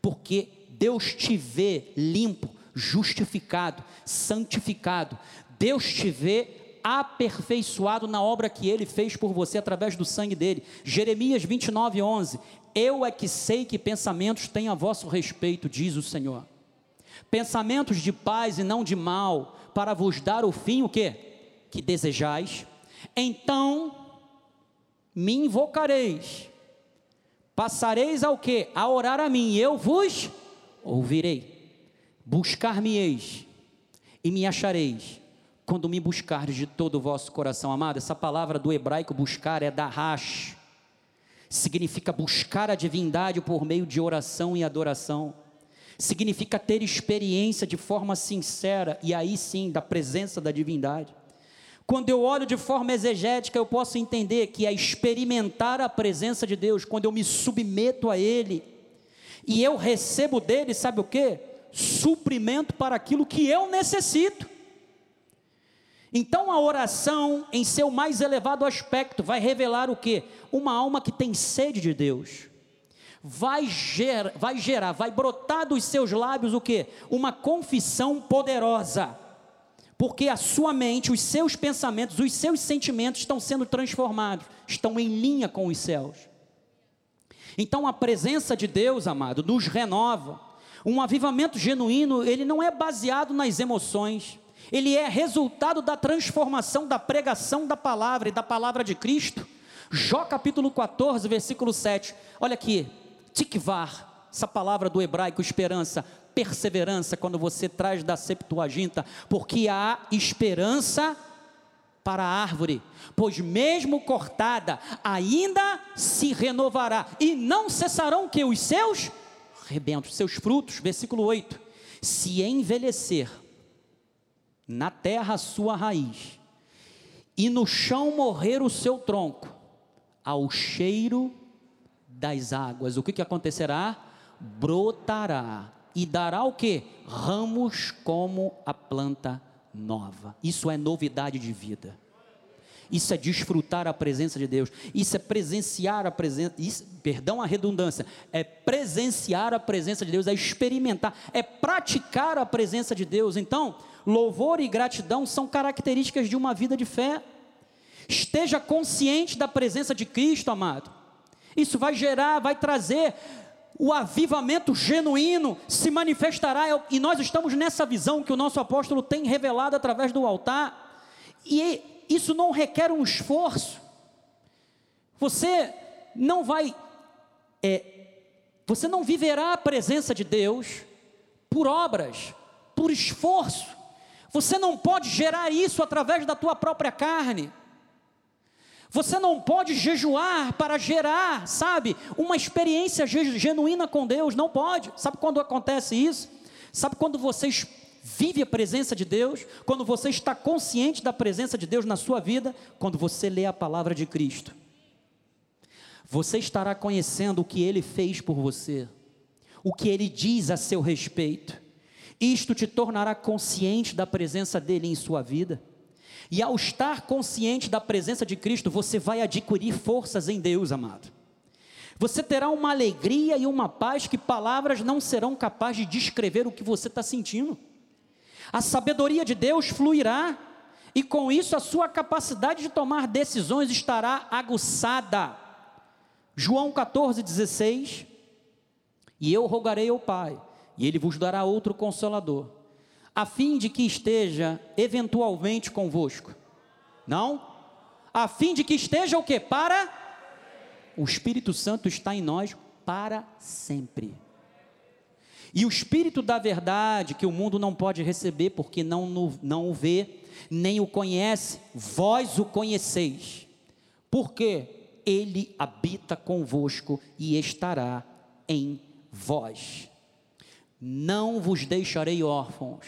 porque Deus te vê limpo, justificado, santificado. Deus te vê aperfeiçoado na obra que ele fez por você através do sangue dele. Jeremias 29, 11. Eu é que sei que pensamentos têm a vosso respeito, diz o Senhor. Pensamentos de paz e não de mal, para vos dar o fim o que? Que desejais. Então me invocareis. Passareis ao que? A orar a mim, e eu vos ouvirei. Buscar-me-eis e me achareis quando me buscardes de todo o vosso coração, amado. Essa palavra do hebraico buscar é darash. Significa buscar a divindade por meio de oração e adoração. Significa ter experiência de forma sincera e aí sim da presença da divindade. Quando eu olho de forma exegética, eu posso entender que é experimentar a presença de Deus, quando eu me submeto a Ele, e eu recebo dele, sabe o que? Suprimento para aquilo que eu necessito. Então a oração, em seu mais elevado aspecto, vai revelar o que? Uma alma que tem sede de Deus. Vai, ger, vai gerar, vai brotar dos seus lábios o que? Uma confissão poderosa. Porque a sua mente, os seus pensamentos, os seus sentimentos estão sendo transformados, estão em linha com os céus. Então a presença de Deus, amado, nos renova. Um avivamento genuíno, ele não é baseado nas emoções, ele é resultado da transformação da pregação da palavra e da palavra de Cristo. Jó capítulo 14, versículo 7. Olha aqui, tikvar, essa palavra do hebraico esperança, perseverança, quando você traz da Septuaginta, porque há esperança para a árvore, pois mesmo cortada, ainda se renovará, e não cessarão que? Os seus rebentos, seus frutos, versículo 8, se envelhecer na terra a sua raiz, e no chão morrer o seu tronco, ao cheiro das águas, o que, que acontecerá? Brotará e dará o que? Ramos como a planta nova. Isso é novidade de vida. Isso é desfrutar a presença de Deus. Isso é presenciar a presença, perdão a redundância, é presenciar a presença de Deus, é experimentar, é praticar a presença de Deus. Então, louvor e gratidão são características de uma vida de fé. Esteja consciente da presença de Cristo, amado. Isso vai gerar, vai trazer o avivamento genuíno se manifestará, e nós estamos nessa visão que o nosso apóstolo tem revelado através do altar, e isso não requer um esforço, você não vai, é, você não viverá a presença de Deus por obras, por esforço, você não pode gerar isso através da tua própria carne, você não pode jejuar para gerar, sabe, uma experiência genuína com Deus, não pode. Sabe quando acontece isso? Sabe quando você vive a presença de Deus? Quando você está consciente da presença de Deus na sua vida? Quando você lê a palavra de Cristo. Você estará conhecendo o que ele fez por você, o que ele diz a seu respeito. Isto te tornará consciente da presença dele em sua vida. E ao estar consciente da presença de Cristo, você vai adquirir forças em Deus, amado. Você terá uma alegria e uma paz que palavras não serão capazes de descrever o que você está sentindo. A sabedoria de Deus fluirá, e com isso a sua capacidade de tomar decisões estará aguçada. João 14, 16. E eu rogarei ao Pai, e Ele vos dará outro consolador, a fim de que esteja eventualmente convosco. Não? A fim de que esteja o que? Para? O Espírito Santo está em nós para sempre. E o Espírito da verdade, que o mundo não pode receber, porque não, não o vê, nem o conhece, vós o conheceis. Porque ele habita convosco e estará em vós. Não vos deixarei órfãos,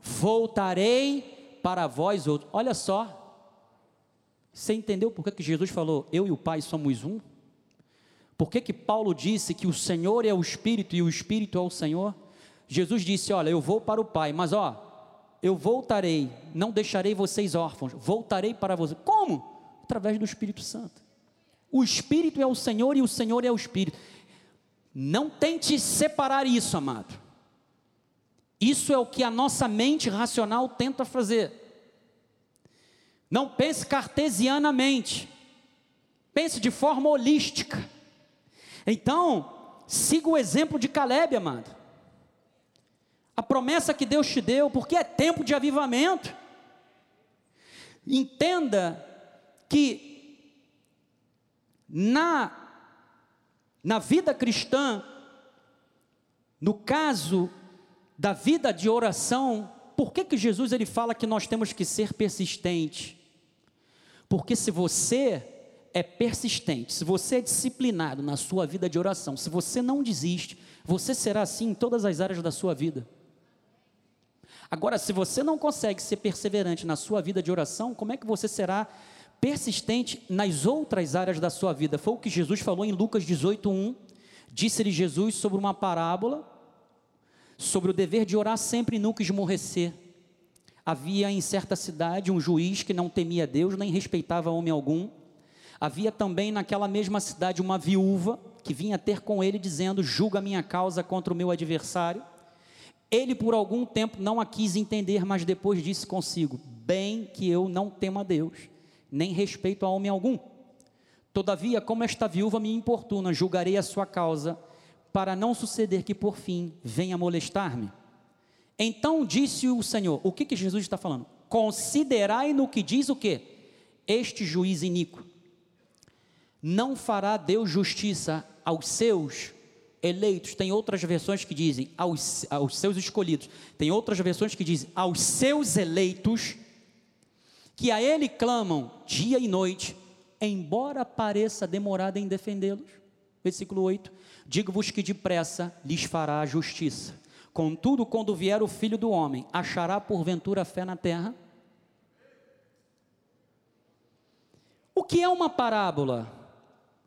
voltarei para vós outros. Olha só, você entendeu por que, que Jesus falou, eu e o Pai somos um? Por que, que Paulo disse que o Senhor é o Espírito e o Espírito é o Senhor? Jesus disse: Olha, eu vou para o Pai, mas ó, eu voltarei, não deixarei vocês órfãos, voltarei para vocês. Como? Através do Espírito Santo. O Espírito é o Senhor e o Senhor é o Espírito. Não tente separar isso, amado. Isso é o que a nossa mente racional tenta fazer. Não pense cartesianamente. Pense de forma holística. Então, siga o exemplo de Caleb, amado. A promessa que Deus te deu, porque é tempo de avivamento. Entenda que na na vida cristã, no caso da vida de oração, por que, que Jesus ele fala que nós temos que ser persistentes? Porque se você é persistente, se você é disciplinado na sua vida de oração, se você não desiste, você será assim em todas as áreas da sua vida. Agora, se você não consegue ser perseverante na sua vida de oração, como é que você será persistente nas outras áreas da sua vida. Foi o que Jesus falou em Lucas 18:1. Disse-lhe Jesus sobre uma parábola sobre o dever de orar sempre e nunca esmorrecer. Havia em certa cidade um juiz que não temia Deus nem respeitava homem algum. Havia também naquela mesma cidade uma viúva que vinha ter com ele dizendo: "Julga minha causa contra o meu adversário". Ele por algum tempo não a quis entender, mas depois disse consigo: "Bem que eu não temo a Deus, nem respeito a homem algum. Todavia, como esta viúva me importuna, julgarei a sua causa, para não suceder que por fim venha molestar-me. Então disse o Senhor: O que, que Jesus está falando? Considerai no que diz o que? Este juiz iníquo. Não fará Deus justiça aos seus eleitos. Tem outras versões que dizem aos, aos seus escolhidos. Tem outras versões que dizem aos seus eleitos que a ele clamam dia e noite, embora pareça demorada em defendê-los. Versículo 8: Digo-vos que depressa lhes fará a justiça. Contudo, quando vier o filho do homem, achará porventura fé na terra? O que é uma parábola?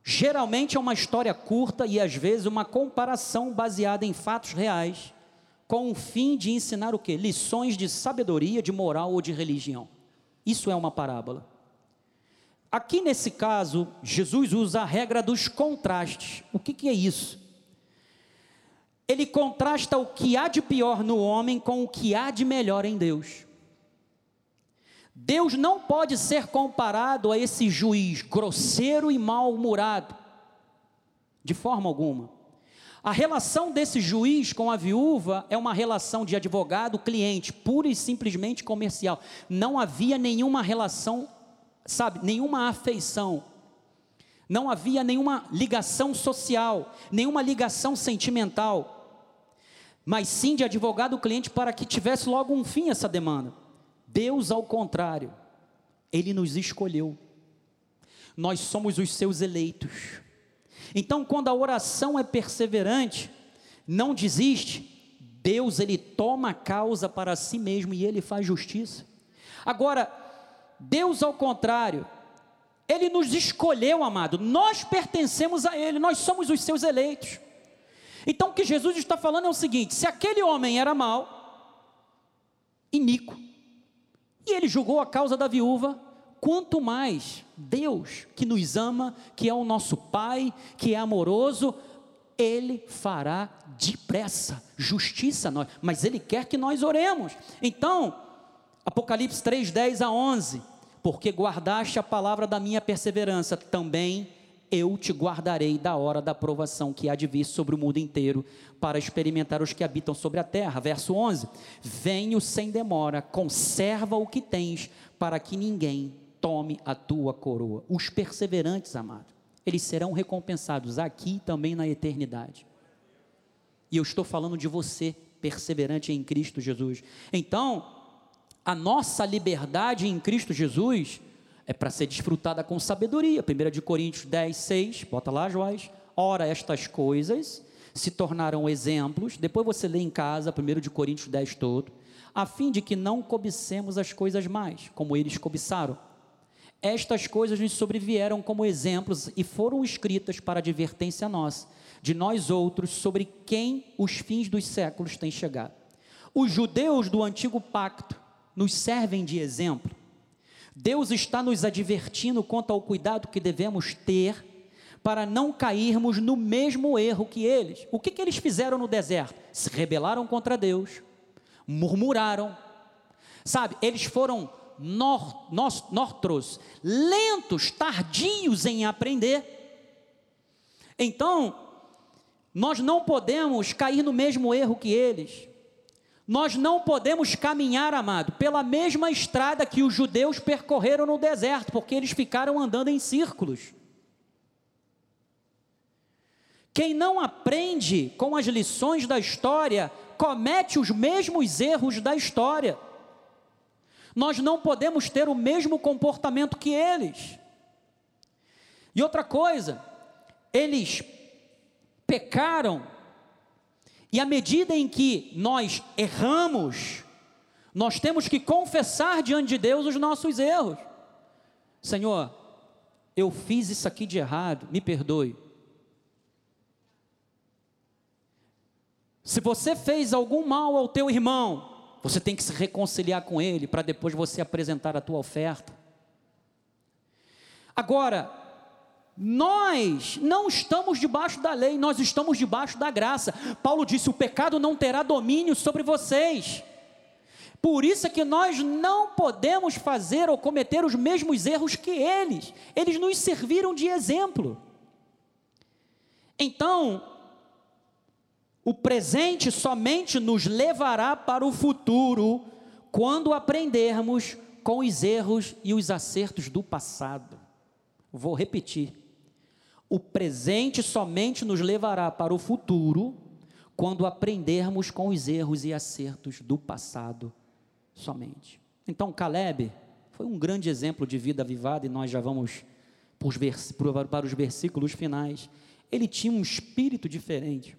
Geralmente é uma história curta e às vezes uma comparação baseada em fatos reais, com o fim de ensinar o que? Lições de sabedoria, de moral ou de religião. Isso é uma parábola. Aqui nesse caso, Jesus usa a regra dos contrastes. O que, que é isso? Ele contrasta o que há de pior no homem com o que há de melhor em Deus. Deus não pode ser comparado a esse juiz grosseiro e mal-humorado, de forma alguma. A relação desse juiz com a viúva é uma relação de advogado-cliente, pura e simplesmente comercial. Não havia nenhuma relação, sabe, nenhuma afeição. Não havia nenhuma ligação social, nenhuma ligação sentimental. Mas sim de advogado-cliente para que tivesse logo um fim essa demanda. Deus, ao contrário, Ele nos escolheu. Nós somos os seus eleitos. Então, quando a oração é perseverante, não desiste, Deus ele toma a causa para si mesmo e ele faz justiça. Agora, Deus ao contrário, ele nos escolheu, amado. Nós pertencemos a ele, nós somos os seus eleitos. Então o que Jesus está falando é o seguinte: se aquele homem era mau, iníquo, e ele julgou a causa da viúva, quanto mais Deus, que nos ama, que é o nosso Pai, que é amoroso, Ele fará depressa justiça a nós, mas Ele quer que nós oremos. Então, Apocalipse 3, 10 a 11: Porque guardaste a palavra da minha perseverança, também eu te guardarei da hora da provação que há de vir sobre o mundo inteiro, para experimentar os que habitam sobre a terra. Verso 11: Venho sem demora, conserva o que tens, para que ninguém tome a tua coroa. Os perseverantes, amado, eles serão recompensados aqui e também na eternidade. E eu estou falando de você, perseverante em Cristo Jesus. Então, a nossa liberdade em Cristo Jesus é para ser desfrutada com sabedoria. 1 de Coríntios 10, 6, bota lá, Joás. Ora, estas coisas se tornaram exemplos. Depois você lê em casa, 1 de Coríntios 10 todo, a fim de que não cobicemos as coisas mais, como eles cobiçaram. Estas coisas nos sobrevieram como exemplos e foram escritas para advertência nossa, de nós outros, sobre quem os fins dos séculos têm chegado. Os judeus do antigo pacto nos servem de exemplo Deus está nos advertindo quanto ao cuidado que devemos ter para não cairmos no mesmo erro que eles. O que, que eles fizeram no deserto? Se rebelaram contra Deus, murmuraram, sabe? Eles foram nor, nortros, lentos, tardios em aprender. Então, nós não podemos cair no mesmo erro que eles. Nós não podemos caminhar, amado, pela mesma estrada que os judeus percorreram no deserto, porque eles ficaram andando em círculos. Quem não aprende com as lições da história, comete os mesmos erros da história. Nós não podemos ter o mesmo comportamento que eles. E outra coisa, eles pecaram e à medida em que nós erramos, nós temos que confessar diante de Deus os nossos erros. Senhor, eu fiz isso aqui de errado, me perdoe. Se você fez algum mal ao teu irmão, você tem que se reconciliar com ele para depois você apresentar a tua oferta. Agora, nós não estamos debaixo da lei, nós estamos debaixo da graça. Paulo disse: o pecado não terá domínio sobre vocês. Por isso é que nós não podemos fazer ou cometer os mesmos erros que eles. Eles nos serviram de exemplo. Então, o presente somente nos levará para o futuro quando aprendermos com os erros e os acertos do passado. Vou repetir. O presente somente nos levará para o futuro quando aprendermos com os erros e acertos do passado somente. Então, Caleb foi um grande exemplo de vida avivada e nós já vamos para os versículos finais. Ele tinha um espírito diferente.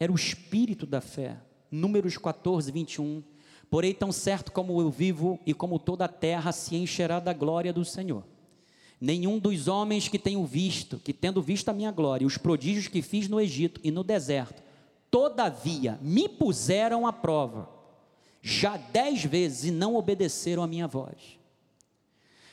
Era o espírito da fé. Números 14, 21. Porém, tão certo como eu vivo e como toda a terra se encherá da glória do Senhor nenhum dos homens que tenho visto, que tendo visto a minha glória, os prodígios que fiz no Egito e no deserto, todavia me puseram à prova, já dez vezes e não obedeceram a minha voz.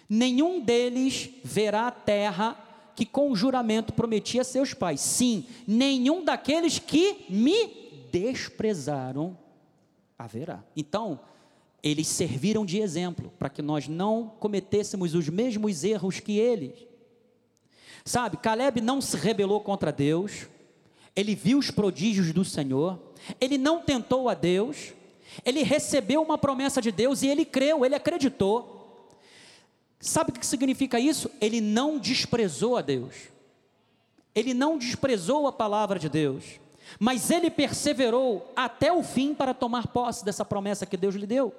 Nenhum deles verá a terra que com juramento prometi a seus pais. Sim, nenhum daqueles que me desprezaram haverá. Então, eles serviram de exemplo para que nós não cometêssemos os mesmos erros que eles. Sabe, Caleb não se rebelou contra Deus, ele viu os prodígios do Senhor, ele não tentou a Deus, ele recebeu uma promessa de Deus e ele creu, ele acreditou. Sabe o que significa isso? Ele não desprezou a Deus, ele não desprezou a palavra de Deus, mas ele perseverou até o fim para tomar posse dessa promessa que Deus lhe deu.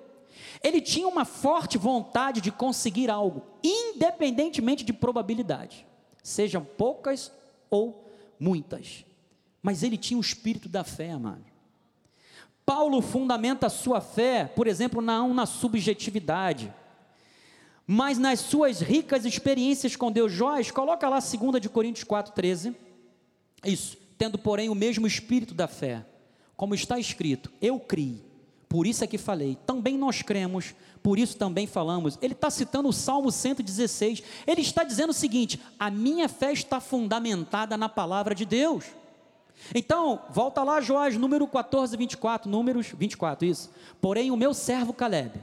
Ele tinha uma forte vontade de conseguir algo, independentemente de probabilidade, sejam poucas ou muitas. Mas ele tinha o espírito da fé, amado. Paulo fundamenta a sua fé, por exemplo, não na subjetividade, mas nas suas ricas experiências com Deus. Joás, coloca lá 2 de Coríntios 4,13. Isso, tendo, porém, o mesmo espírito da fé. Como está escrito, eu criei, por isso é que falei. Também nós cremos, por isso também falamos. Ele está citando o Salmo 116. Ele está dizendo o seguinte: a minha fé está fundamentada na palavra de Deus. Então, volta lá, Joás, número 14, 24, números 24, isso. Porém, o meu servo Caleb,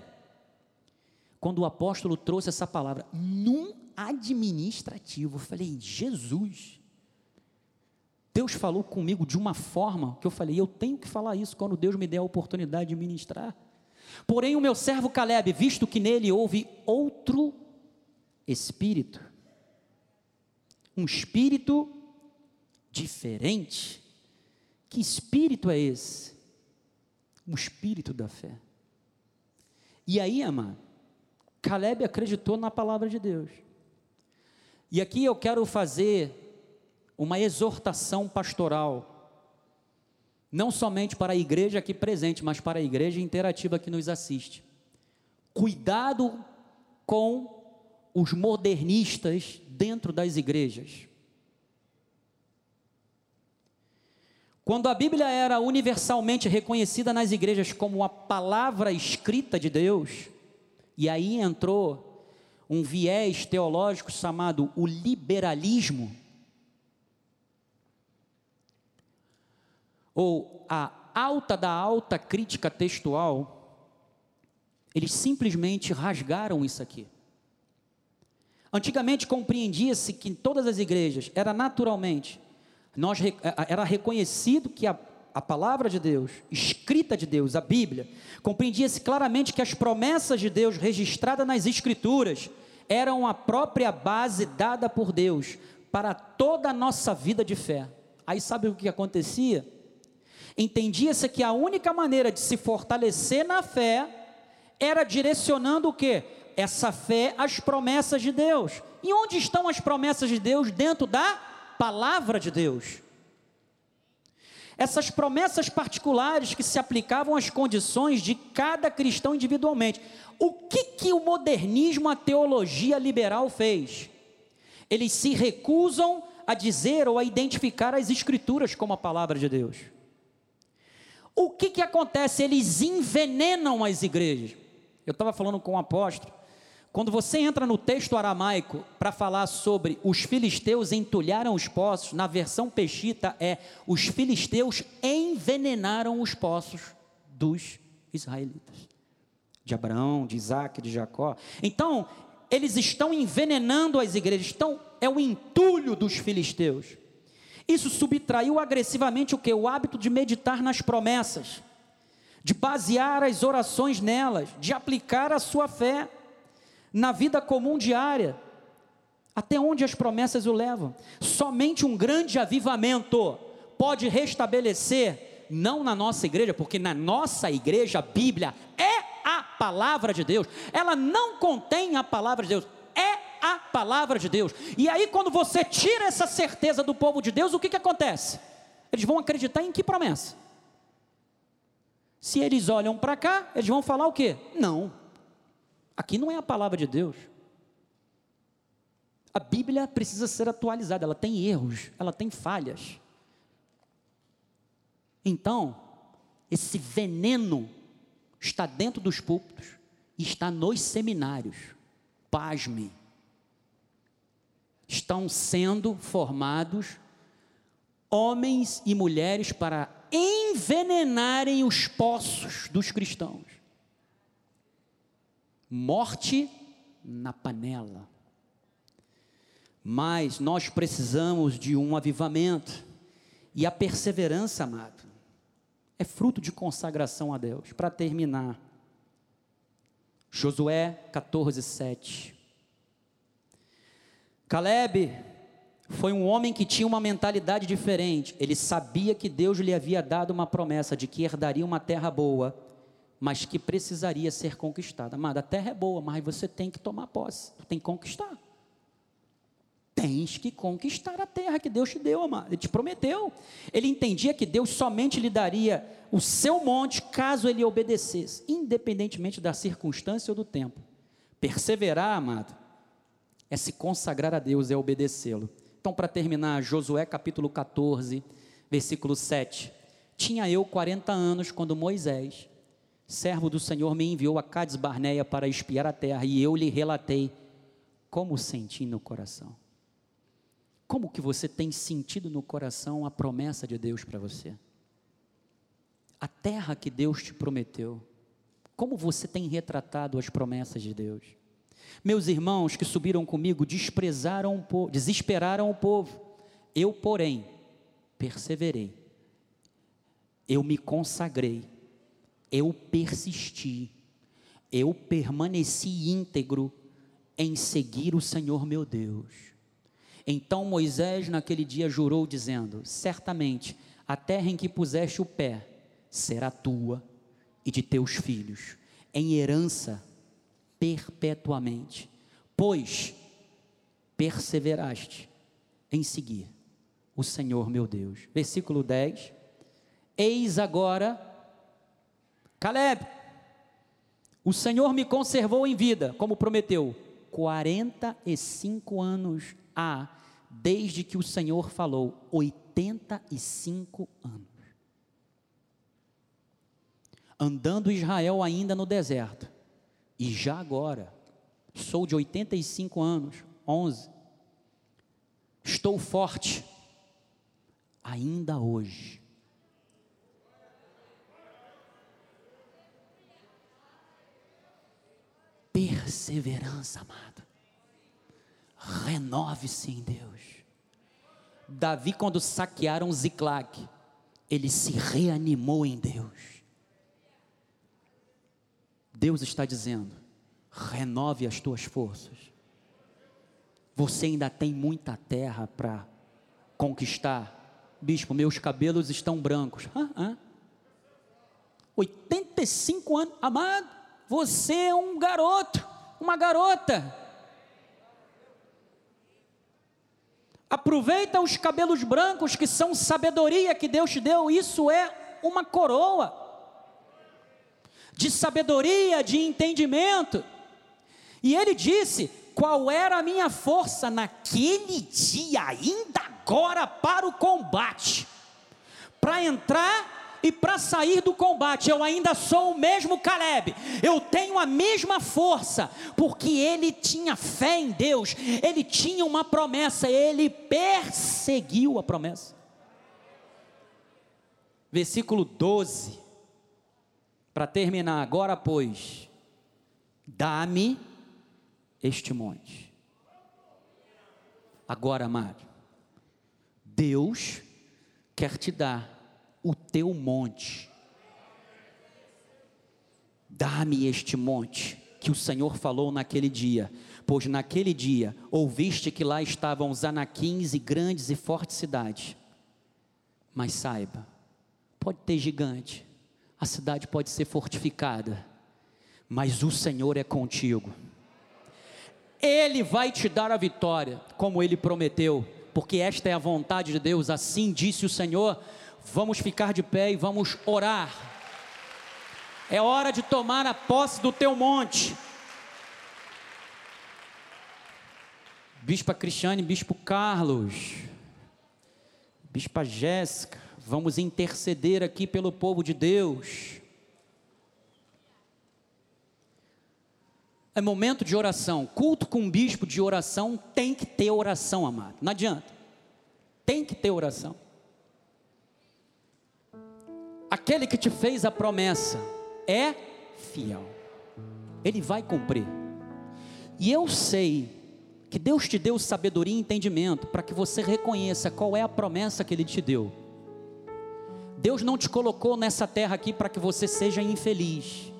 quando o apóstolo trouxe essa palavra, num administrativo, eu falei, Jesus, Deus falou comigo de uma forma que eu falei, eu tenho que falar isso quando Deus me der a oportunidade de ministrar. Porém, o meu servo Caleb, visto que nele houve outro espírito, um espírito diferente. Que espírito é esse? O espírito da fé. E aí, amado, Caleb acreditou na palavra de Deus. E aqui eu quero fazer uma exortação pastoral, não somente para a igreja aqui presente, mas para a igreja interativa que nos assiste. Cuidado com os modernistas dentro das igrejas. Quando a Bíblia era universalmente reconhecida nas igrejas como a palavra escrita de Deus, e aí entrou um viés teológico chamado o liberalismo, ou a alta da alta crítica textual, eles simplesmente rasgaram isso aqui. Antigamente compreendia-se que em todas as igrejas era naturalmente, nós, era reconhecido que a, a palavra de Deus, escrita de Deus, a Bíblia, compreendia-se claramente que as promessas de Deus registradas nas Escrituras eram a própria base dada por Deus para toda a nossa vida de fé. Aí sabe o que acontecia? Entendia-se que a única maneira de se fortalecer na fé era direcionando o que? Essa fé às promessas de Deus. E onde estão as promessas de Deus? Dentro da palavra de Deus. Essas promessas particulares que se aplicavam às condições de cada cristão individualmente. O que, que o modernismo, a teologia liberal fez? Eles se recusam a dizer ou a identificar as escrituras como a palavra de Deus. O que, que acontece? Eles envenenam as igrejas. Eu estava falando com um apóstolo. Quando você entra no texto aramaico para falar sobre os filisteus entulharam os poços, na versão peixita é os filisteus envenenaram os poços dos israelitas. De Abraão, de Isaac, de Jacó. Então, eles estão envenenando as igrejas. Então, é o entulho dos filisteus. Isso subtraiu agressivamente o que? O hábito de meditar nas promessas, de basear as orações nelas, de aplicar a sua fé na vida comum diária. Até onde as promessas o levam? Somente um grande avivamento pode restabelecer, não na nossa igreja, porque na nossa igreja a Bíblia é a palavra de Deus, ela não contém a palavra de Deus, é a palavra de Deus. E aí, quando você tira essa certeza do povo de Deus, o que, que acontece? Eles vão acreditar em que promessa? Se eles olham para cá, eles vão falar o quê? Não, aqui não é a palavra de Deus. A Bíblia precisa ser atualizada, ela tem erros, ela tem falhas. Então, esse veneno está dentro dos púlpitos e está nos seminários. Pasme estão sendo formados homens e mulheres para envenenarem os poços dos cristãos. Morte na panela. Mas nós precisamos de um avivamento. E a perseverança, amado, é fruto de consagração a Deus. Para terminar, Josué 14, 7. Caleb foi um homem que tinha uma mentalidade diferente. Ele sabia que Deus lhe havia dado uma promessa de que herdaria uma terra boa, mas que precisaria ser conquistada. Amada, a terra é boa, mas você tem que tomar posse, tem que conquistar. Tens que conquistar a terra que Deus te deu, amado. Ele te prometeu. Ele entendia que Deus somente lhe daria o seu monte caso ele obedecesse, independentemente da circunstância ou do tempo. Perseverar, amado, é se consagrar a Deus, é obedecê-lo. Então, para terminar, Josué capítulo 14, Versículo 7. Tinha eu 40 anos quando Moisés, servo do Senhor, me enviou a Cades Barneia para espiar a terra, e eu lhe relatei como senti no coração. Como que você tem sentido no coração a promessa de Deus para você? A terra que Deus te prometeu. Como você tem retratado as promessas de Deus? Meus irmãos que subiram comigo desprezaram o povo, desesperaram o povo. Eu, porém, perseverei. Eu me consagrei. Eu persisti. Eu permaneci íntegro em seguir o Senhor meu Deus. Então Moisés naquele dia jurou dizendo: Certamente a terra em que puseste o pé será tua e de teus filhos, em herança perpetuamente, pois perseveraste em seguir o Senhor meu Deus. Versículo 10. Eis agora, Caleb, o Senhor me conservou em vida, como prometeu, 45 anos há, desde que o Senhor falou, 85 anos andando Israel ainda no deserto, e já agora, sou de 85 anos, 11, estou forte, ainda hoje. Perseverança, amado. Renove-se em Deus. Davi, quando saquearam Ziclag, ele se reanimou em Deus. Deus está dizendo: renove as tuas forças. Você ainda tem muita terra para conquistar. Bispo, meus cabelos estão brancos. Ah, ah. 85 anos, amado, você é um garoto, uma garota. Aproveita os cabelos brancos que são sabedoria que Deus te deu, isso é uma coroa de sabedoria, de entendimento. E ele disse: qual era a minha força naquele dia, ainda agora, para o combate, para entrar e para sair do combate, eu ainda sou o mesmo Caleb, eu tenho a mesma força, porque ele tinha fé em Deus, ele tinha uma promessa, ele perseguiu a promessa. Versículo 12 para terminar, agora pois, dá-me este monte. Agora, amado, Deus quer te dar teu monte. Dá-me este monte que o Senhor falou naquele dia, pois naquele dia ouviste que lá estavam os anaquins e grandes e fortes cidades. Mas saiba, pode ter gigante, a cidade pode ser fortificada, mas o Senhor é contigo. Ele vai te dar a vitória, como ele prometeu, porque esta é a vontade de Deus, assim disse o Senhor. Vamos ficar de pé e vamos orar. É hora de tomar a posse do teu monte. Bispa Cristiane, Bispo Carlos, Bispa Jéssica, Vamos interceder aqui pelo povo de Deus. É momento de oração. Culto com bispo de oração tem que ter oração, amado. Não adianta. Tem que ter oração. Aquele que te fez a promessa é fiel. Ele vai cumprir. E eu sei que Deus te deu sabedoria e entendimento para que você reconheça qual é a promessa que Ele te deu. Deus não te colocou nessa terra aqui para que você seja infeliz.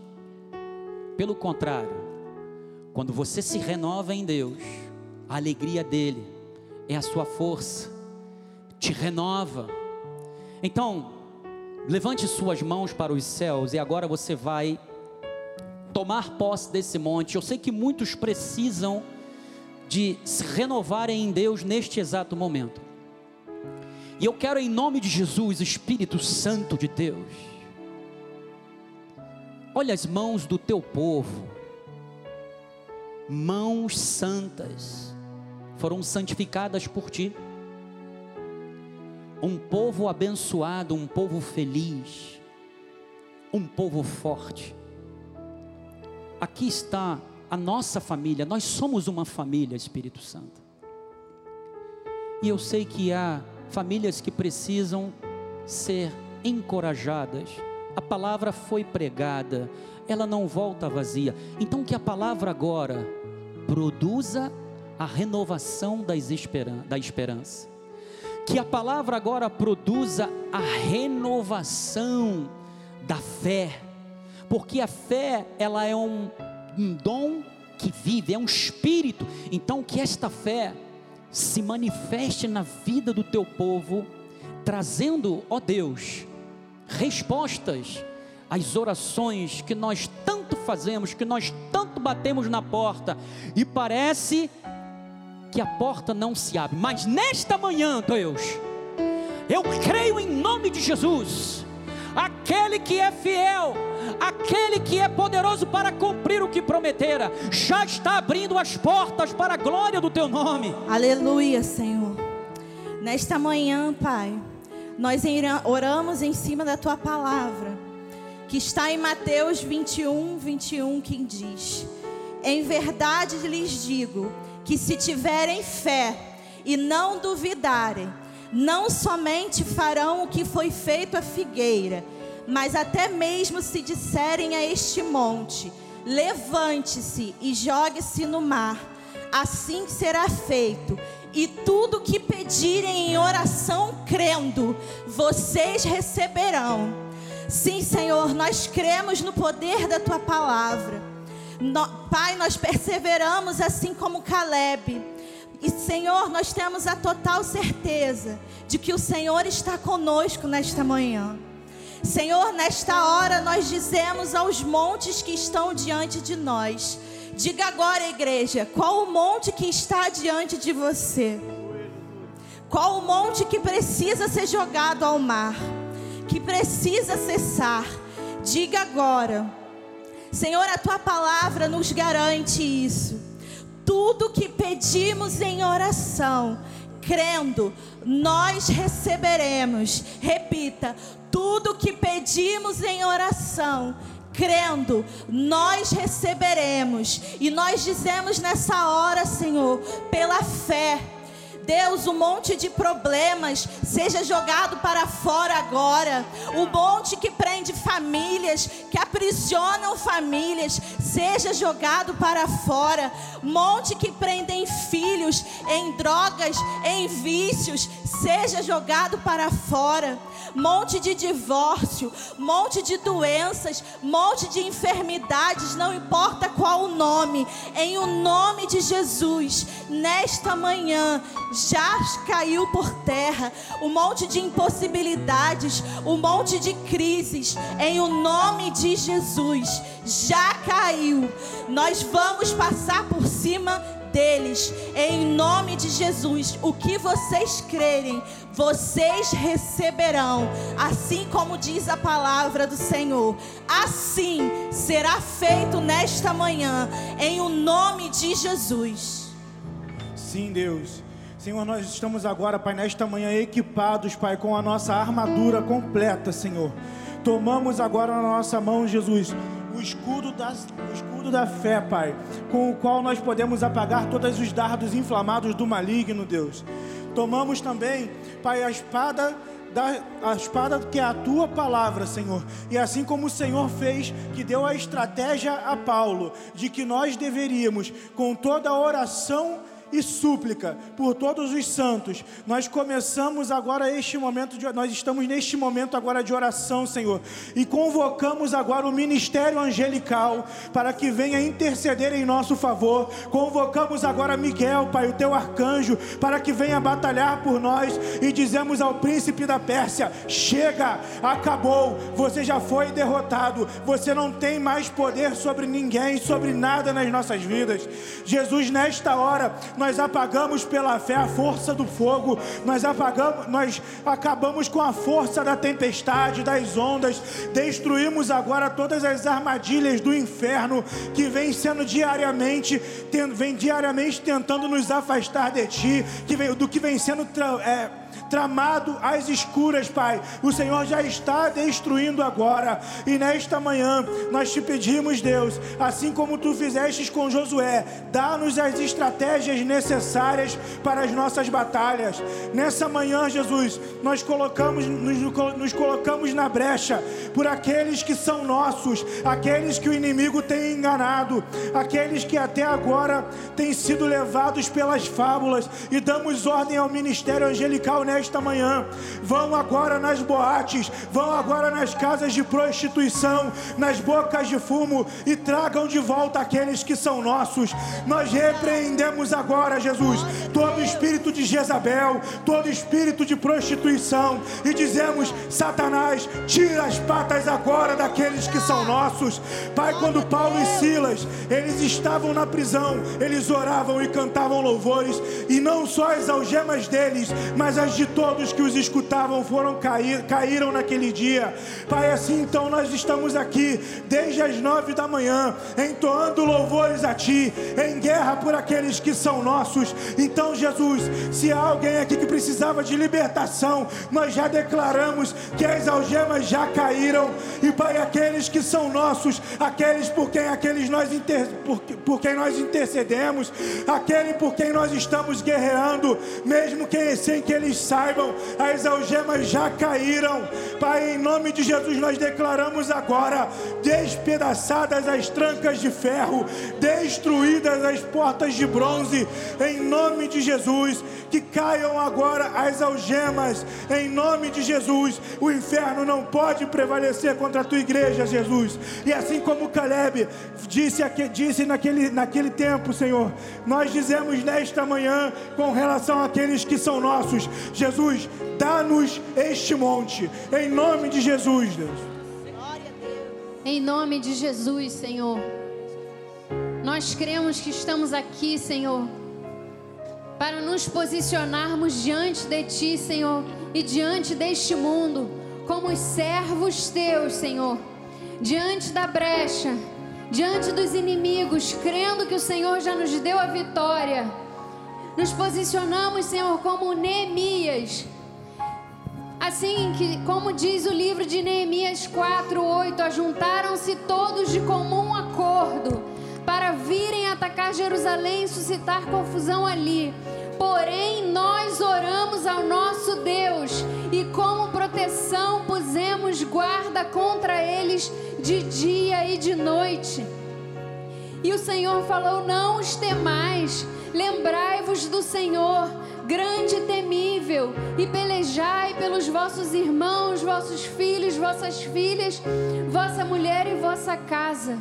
Pelo contrário, quando você se renova em Deus, a alegria dele é a sua força, te renova. Então, levante suas mãos para os céus e agora você vai tomar posse desse monte. Eu sei que muitos precisam de se renovarem em Deus neste exato momento. E eu quero, em nome de Jesus, Espírito Santo de Deus, olha as mãos do teu povo, mãos santas, foram santificadas por ti. Um povo abençoado, um povo feliz, um povo forte. Aqui está a nossa família, nós somos uma família, Espírito Santo. E eu sei que há famílias que precisam ser encorajadas. A palavra foi pregada, ela não volta vazia. Então que a palavra agora produza a renovação da esperança. Que a palavra agora produza a renovação da fé. Porque a fé, ela é um, um dom que vive, é um espírito. Então que esta fé se manifeste na vida do teu povo, trazendo, ó Deus, respostas às orações que nós tanto fazemos, que nós tanto batemos na porta, e parece que a porta não se abre. Mas nesta manhã, Deus, eu creio em nome de Jesus, aquele que é fiel, aquele que é poderoso para cumprir o que prometera, já está abrindo as portas para a glória do teu nome. Aleluia, Senhor. Nesta manhã, Pai, nós oramos em cima da tua palavra, que está em Mateus 21, 21, que diz: Em verdade lhes digo que se tiverem fé e não duvidarem, não somente farão o que foi feito à figueira, mas até mesmo se disserem a este monte: levante-se e jogue-se no mar, assim será feito. E tudo que pedirem em oração, crendo, vocês receberão. Sim, Senhor, nós cremos no poder da tua palavra. No, pai, nós perseveramos assim como Caleb. E Senhor, nós temos a total certeza de que o Senhor está conosco nesta manhã. Senhor, nesta hora nós dizemos aos montes que estão diante de nós. Diga agora, igreja, qual o monte que está diante de você? Qual o monte que precisa ser jogado ao mar? Que precisa cessar? Diga agora. Senhor, a tua palavra nos garante isso. Tudo que pedimos em oração, crendo, nós receberemos. Repita: tudo que pedimos em oração, crendo, nós receberemos. E nós dizemos nessa hora, Senhor, pela fé Deus, um monte de problemas seja jogado para fora agora. O monte que prende famílias, que aprisionam famílias, seja jogado para fora. Monte que prendem filhos em drogas, em vícios, seja jogado para fora. Monte de divórcio, monte de doenças, monte de enfermidades, não importa qual o nome, em o nome de Jesus, nesta manhã já caiu por terra, um monte de impossibilidades, um monte de crises, em o nome de Jesus, já caiu. Nós vamos passar por cima deles, em nome de Jesus. O que vocês crerem, vocês receberão, assim como diz a palavra do Senhor. Assim será feito nesta manhã, em o nome de Jesus. Sim, Deus. Senhor, nós estamos agora, Pai, nesta manhã equipados, Pai, com a nossa armadura completa, Senhor. Tomamos agora na nossa mão, Jesus, o escudo, das, o escudo da fé, Pai, com o qual nós podemos apagar todos os dardos inflamados do maligno, Deus. Tomamos também, Pai, a espada da, a espada que é a tua palavra, Senhor. E assim como o Senhor fez, que deu a estratégia a Paulo, de que nós deveríamos, com toda a oração e súplica por todos os santos. Nós começamos agora este momento de, nós estamos neste momento agora de oração, Senhor, e convocamos agora o ministério angelical para que venha interceder em nosso favor. Convocamos agora Miguel, Pai, o teu arcanjo, para que venha batalhar por nós e dizemos ao príncipe da Pérsia: chega, acabou, você já foi derrotado, você não tem mais poder sobre ninguém, sobre nada nas nossas vidas. Jesus, nesta hora, nós apagamos pela fé a força do fogo, nós apagamos, nós acabamos com a força da tempestade, das ondas, destruímos agora todas as armadilhas do inferno que vem sendo diariamente, tem, vem diariamente tentando nos afastar de ti, que vem, do que vem sendo é, tramado às escuras, Pai, o Senhor já está destruindo agora. E nesta manhã nós te pedimos, Deus, assim como tu fizestes com Josué, dá-nos as estratégias necessárias para as nossas batalhas. Nessa manhã, Jesus, nós colocamos, nos, nos colocamos na brecha por aqueles que são nossos, aqueles que o inimigo tem enganado, aqueles que até agora têm sido levados pelas fábulas e damos ordem ao ministério angelical nesta manhã. Vão agora nas boates, vão agora nas casas de prostituição, nas bocas de fumo e tragam de volta aqueles que são nossos. Nós repreendemos agora, Jesus, todo espírito de Jezabel, todo espírito de prostituição e dizemos: Satanás, tira as patas agora daqueles que são nossos. Pai, quando Paulo e Silas, eles estavam na prisão, eles oravam e cantavam louvores, e não só as algemas deles, mas as de todos que os escutavam foram cair, caíram naquele dia. Pai, assim então nós estamos aqui desde as nove da manhã, entoando louvores a Ti, em guerra por aqueles que são nossos. Então, Jesus, se há alguém aqui que precisava de libertação, nós já declaramos que as algemas já caíram, e Pai, aqueles que são nossos, aqueles por quem aqueles nós inter, por, por quem nós intercedemos, aquele por quem nós estamos guerreando, mesmo que sem que eles saibam, as algemas já caíram. Pai, em nome de Jesus nós declaramos agora despedaçadas as trancas de ferro, destruídas as portas de bronze, em nome de Jesus, que caiam agora as algemas, em nome de Jesus. O inferno não pode prevalecer contra a tua igreja, Jesus. E assim como Caleb disse, disse naquele, naquele tempo, Senhor, nós dizemos nesta manhã com relação àqueles que são nossos, Jesus, dá-nos este monte, em nome de Jesus, Deus. Em nome de Jesus, Senhor. Nós cremos que estamos aqui, Senhor, para nos posicionarmos diante de Ti, Senhor, e diante deste mundo, como os servos Teus, Senhor, diante da brecha, diante dos inimigos, crendo que o Senhor já nos deu a vitória. Nos posicionamos, Senhor, como Neemias. Assim que, como diz o livro de Neemias 4:8, ajuntaram-se todos de comum acordo para virem atacar Jerusalém e suscitar confusão ali. Porém, nós oramos ao nosso Deus e, como proteção, pusemos guarda contra eles de dia e de noite. E o Senhor falou: Não os temais, lembrai-vos do Senhor, grande e temível, e pelejai pelos vossos irmãos, vossos filhos, vossas filhas, vossa mulher e vossa casa.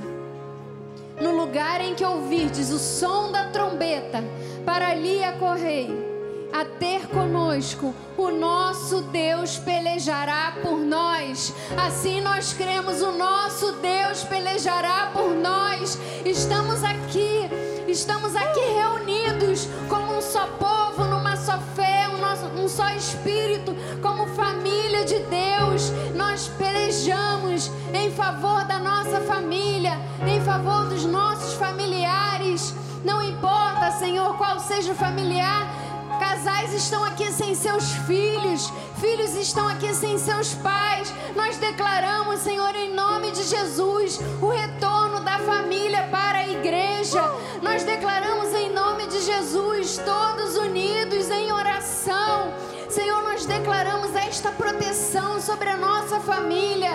No lugar em que ouvirdes o som da trombeta, para ali acorrei a ter conosco, o nosso Deus pelejará por nós. Assim nós cremos, o nosso Deus pelejará por nós. Estamos aqui, estamos aqui reunidos como um só povo, numa só fé, um, nosso, um só espírito, como família de Deus. Nós pelejamos em favor da nossa família, em favor dos nossos familiares. Não importa, Senhor, qual seja o familiar Casais estão aqui sem seus filhos, filhos estão aqui sem seus pais. Nós declaramos, Senhor, em nome de Jesus, o retorno da família para a igreja. Nós declaramos em nome de Jesus, todos unidos em oração. Senhor, nós declaramos esta proteção sobre a nossa família.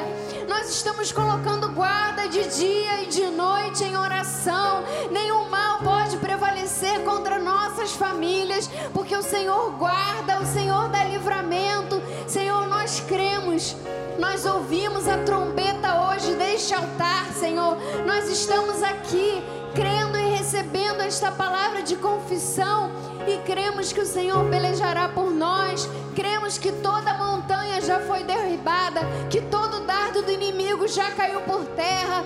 Nós estamos colocando guarda de dia e de noite em oração. Nenhum mal pode prevalecer contra nossas famílias, porque o Senhor guarda, o Senhor dá livramento. Senhor, nós cremos. Nós ouvimos a trombeta hoje deste altar, Senhor. Nós estamos aqui crendo recebendo esta palavra de confissão e cremos que o Senhor pelejará por nós. Cremos que toda montanha já foi derribada, que todo dardo do inimigo já caiu por terra.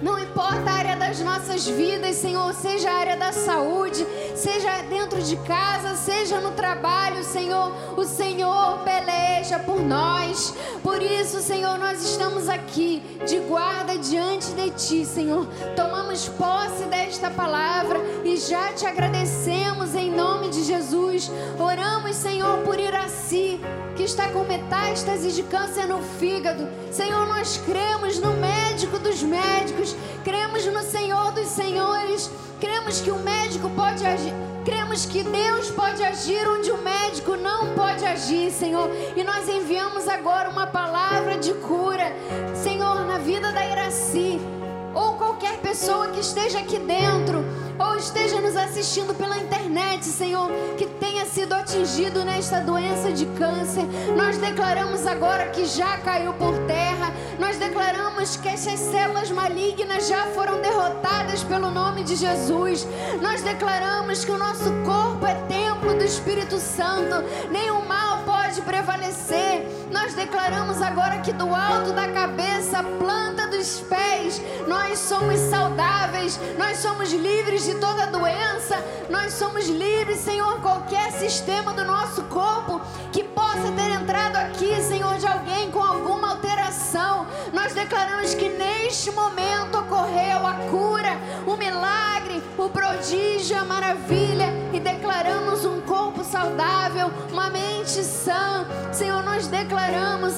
Não importa a área das nossas vidas, Senhor, seja a área da saúde, seja dentro de casa, seja no trabalho, Senhor, o Senhor peleja por nós. Por isso, Senhor, nós estamos aqui de guarda diante de Ti, Senhor. Tomamos posse desta palavra e já te agradecemos em nome de Jesus. Oramos, Senhor, por Iraci, que está com metástase de câncer no fígado. Senhor, nós cremos no médico dos médicos, cremos no Senhor dos senhores, cremos que o médico pode agir. Cremos que Deus pode agir onde o médico não pode agir, Senhor. E nós enviamos agora uma palavra de cura, Senhor, na vida da Iraci ou qualquer pessoa que esteja aqui dentro, ou esteja nos assistindo pela internet, Senhor, que tenha sido atingido nesta doença de câncer, nós declaramos agora que já caiu por terra, nós declaramos que essas células malignas já foram derrotadas pelo nome de Jesus, nós declaramos que o nosso corpo é templo do Espírito Santo, nenhum mal pode prevalecer. Nós declaramos agora que do alto da cabeça, planta dos pés, nós somos saudáveis, nós somos livres de toda doença, nós somos livres, Senhor, qualquer sistema do nosso corpo que possa ter entrado aqui, Senhor, de alguém com alguma alteração. Nós declaramos que neste momento ocorreu a cura, o milagre, o prodígio, a maravilha e declaramos um corpo saudável, uma mente sã. Senhor, nós declaramos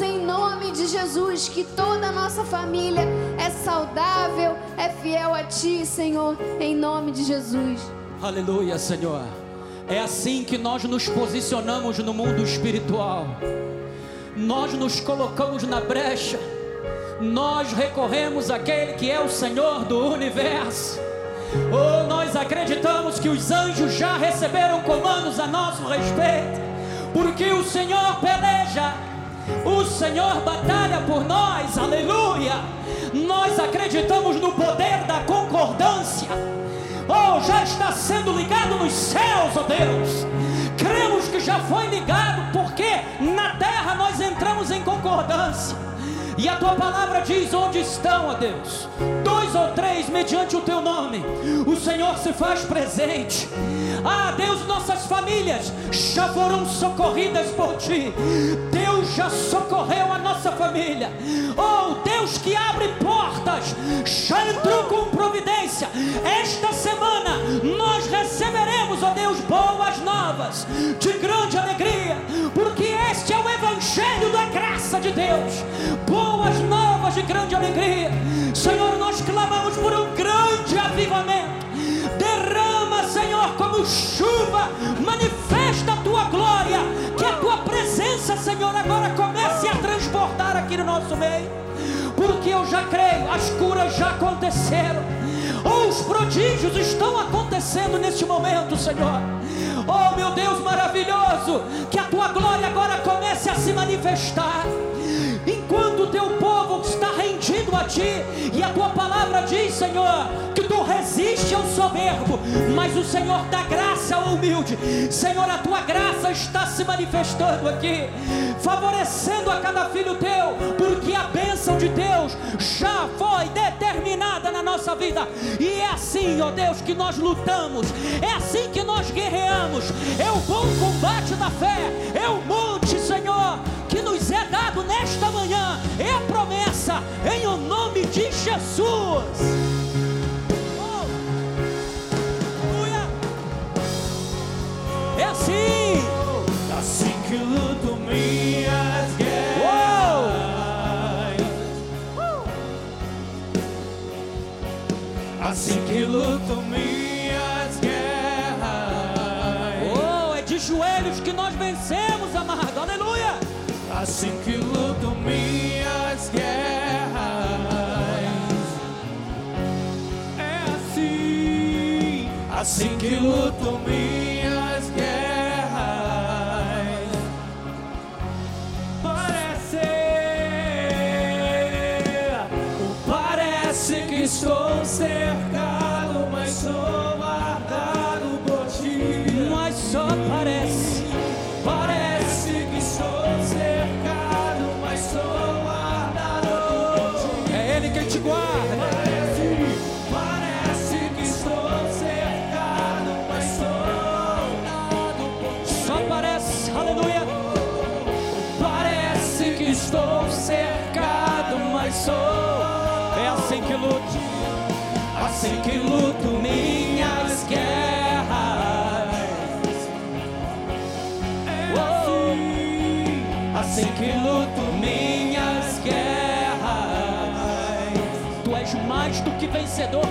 em nome de Jesus que toda a nossa família é saudável, é fiel a Ti, Senhor, em nome de Jesus. Aleluia, Senhor. É assim que nós nos posicionamos no mundo espiritual. Nós nos colocamos na brecha. Nós recorremos àquele que é o Senhor do universo. Oh, nós acreditamos que os anjos já receberam comandos a nosso respeito, porque o Senhor peleja, o Senhor batalha por nós, aleluia. Nós acreditamos no poder da concordância. Oh, já está sendo ligado nos céus, oh Deus. Cremos que já foi ligado, porque na terra nós entramos em concordância. E a tua palavra diz: onde estão, ó Deus? Dois ou três, mediante o teu nome, o Senhor se faz presente. Ah, Deus, nossas famílias já foram socorridas por ti. Deus já socorreu a nossa família. Oh, Deus que abre portas, já entrou com providência. Esta semana nós receberemos, ó Deus, boas novas, de grande alegria, porque este é o Evangelho da graça de Deus. Boas novas de grande alegria. Senhor, nós clamamos por um grande avivamento. Derrama, Senhor, como chuva, manifesta a tua glória, que a tua presença, Senhor, agora comece a transportar aqui no nosso meio. Porque eu já creio, as curas já aconteceram. Os prodígios estão acontecendo neste momento, Senhor. Oh, meu Deus maravilhoso, que a tua glória agora comece a se manifestar ti, e a tua palavra diz, Senhor, que tu resiste ao soberbo, mas o Senhor dá graça ao humilde. Senhor, a tua graça está se manifestando aqui, favorecendo a cada filho teu, porque a bênção de Deus já foi determinada na nossa vida, e é assim, ó Deus, que nós lutamos, é assim que nós guerreamos, é o bom combate da fé, é o monte, Senhor, que nos é dado nesta manhã, é a promessa, em o nome de Jesus. Oh. É assim. Assim que luto minhas guerras. Assim que luto minhas guerras. Oh, é de joelhos que nós vencemos, amado. Aleluia assim que luto minhas guerras. É assim, assim que luto minhas guerras. Parece, parece que estou cercado,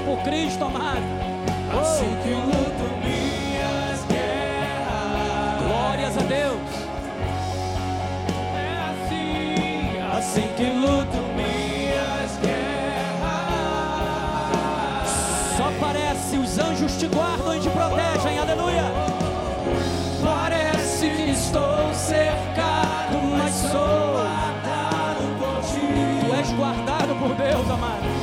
por Cristo, amado. Oh, Assim que luto minhas guerras. glórias a Deus. É assim, assim que luto minhas guerras. Só parece os anjos te guardam e te protegem. Aleluia. Parece que estou cercado, mas sou guardado por ti. Tu és guardado por Deus, amado.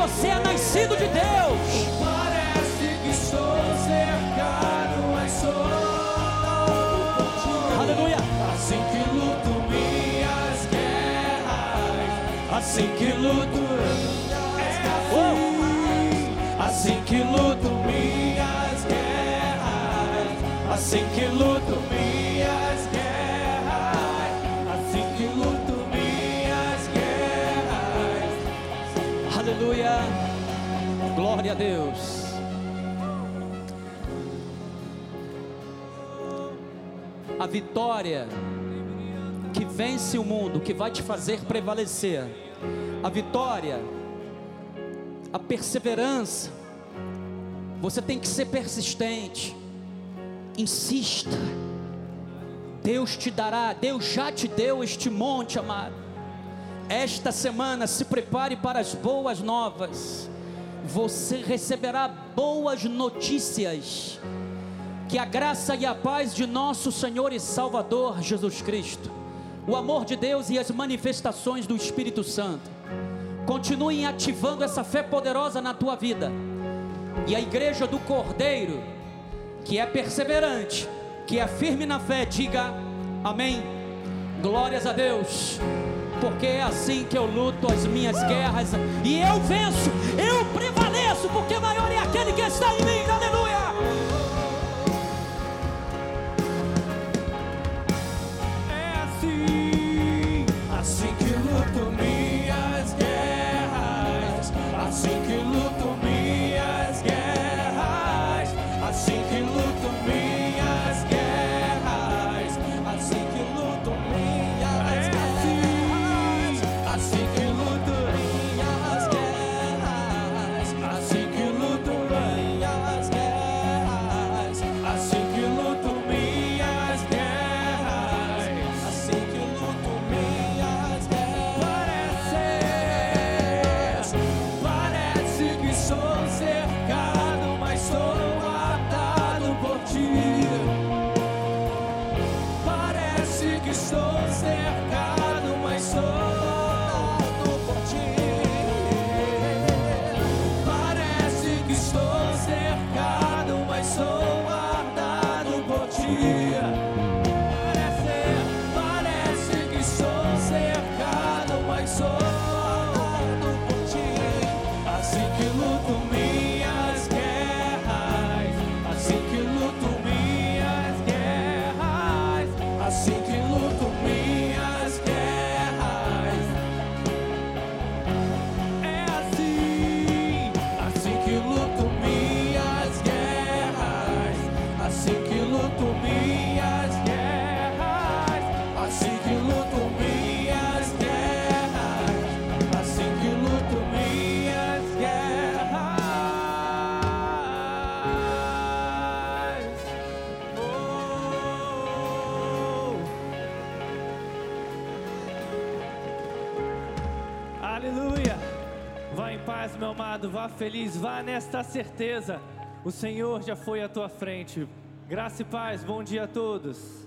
Você é nascido de Deus. Parece que estou cercado, mas sou. Aleluia. Assim que luto minhas guerras, assim que luto é assim, assim que luto minhas guerras, assim que luto minhas Glória a Deus. A vitória que vence o mundo, que vai te fazer prevalecer. A vitória, a perseverança. Você tem que ser persistente. Insista. Deus te dará, Deus já te deu este monte, amado. Esta semana se prepare para as boas novas. Você receberá boas notícias. Que a graça e a paz de nosso Senhor e Salvador Jesus Cristo, o amor de Deus e as manifestações do Espírito Santo continuem ativando essa fé poderosa na tua vida. E a igreja do Cordeiro, que é perseverante, que é firme na fé, diga amém. Glórias a Deus porque é assim que eu luto as minhas guerras e eu venço, eu prevaleço, porque maior é aquele que está em mim, aleluia. Vá feliz, vá nesta certeza. O Senhor já foi à tua frente. Graça e paz, bom dia a todos.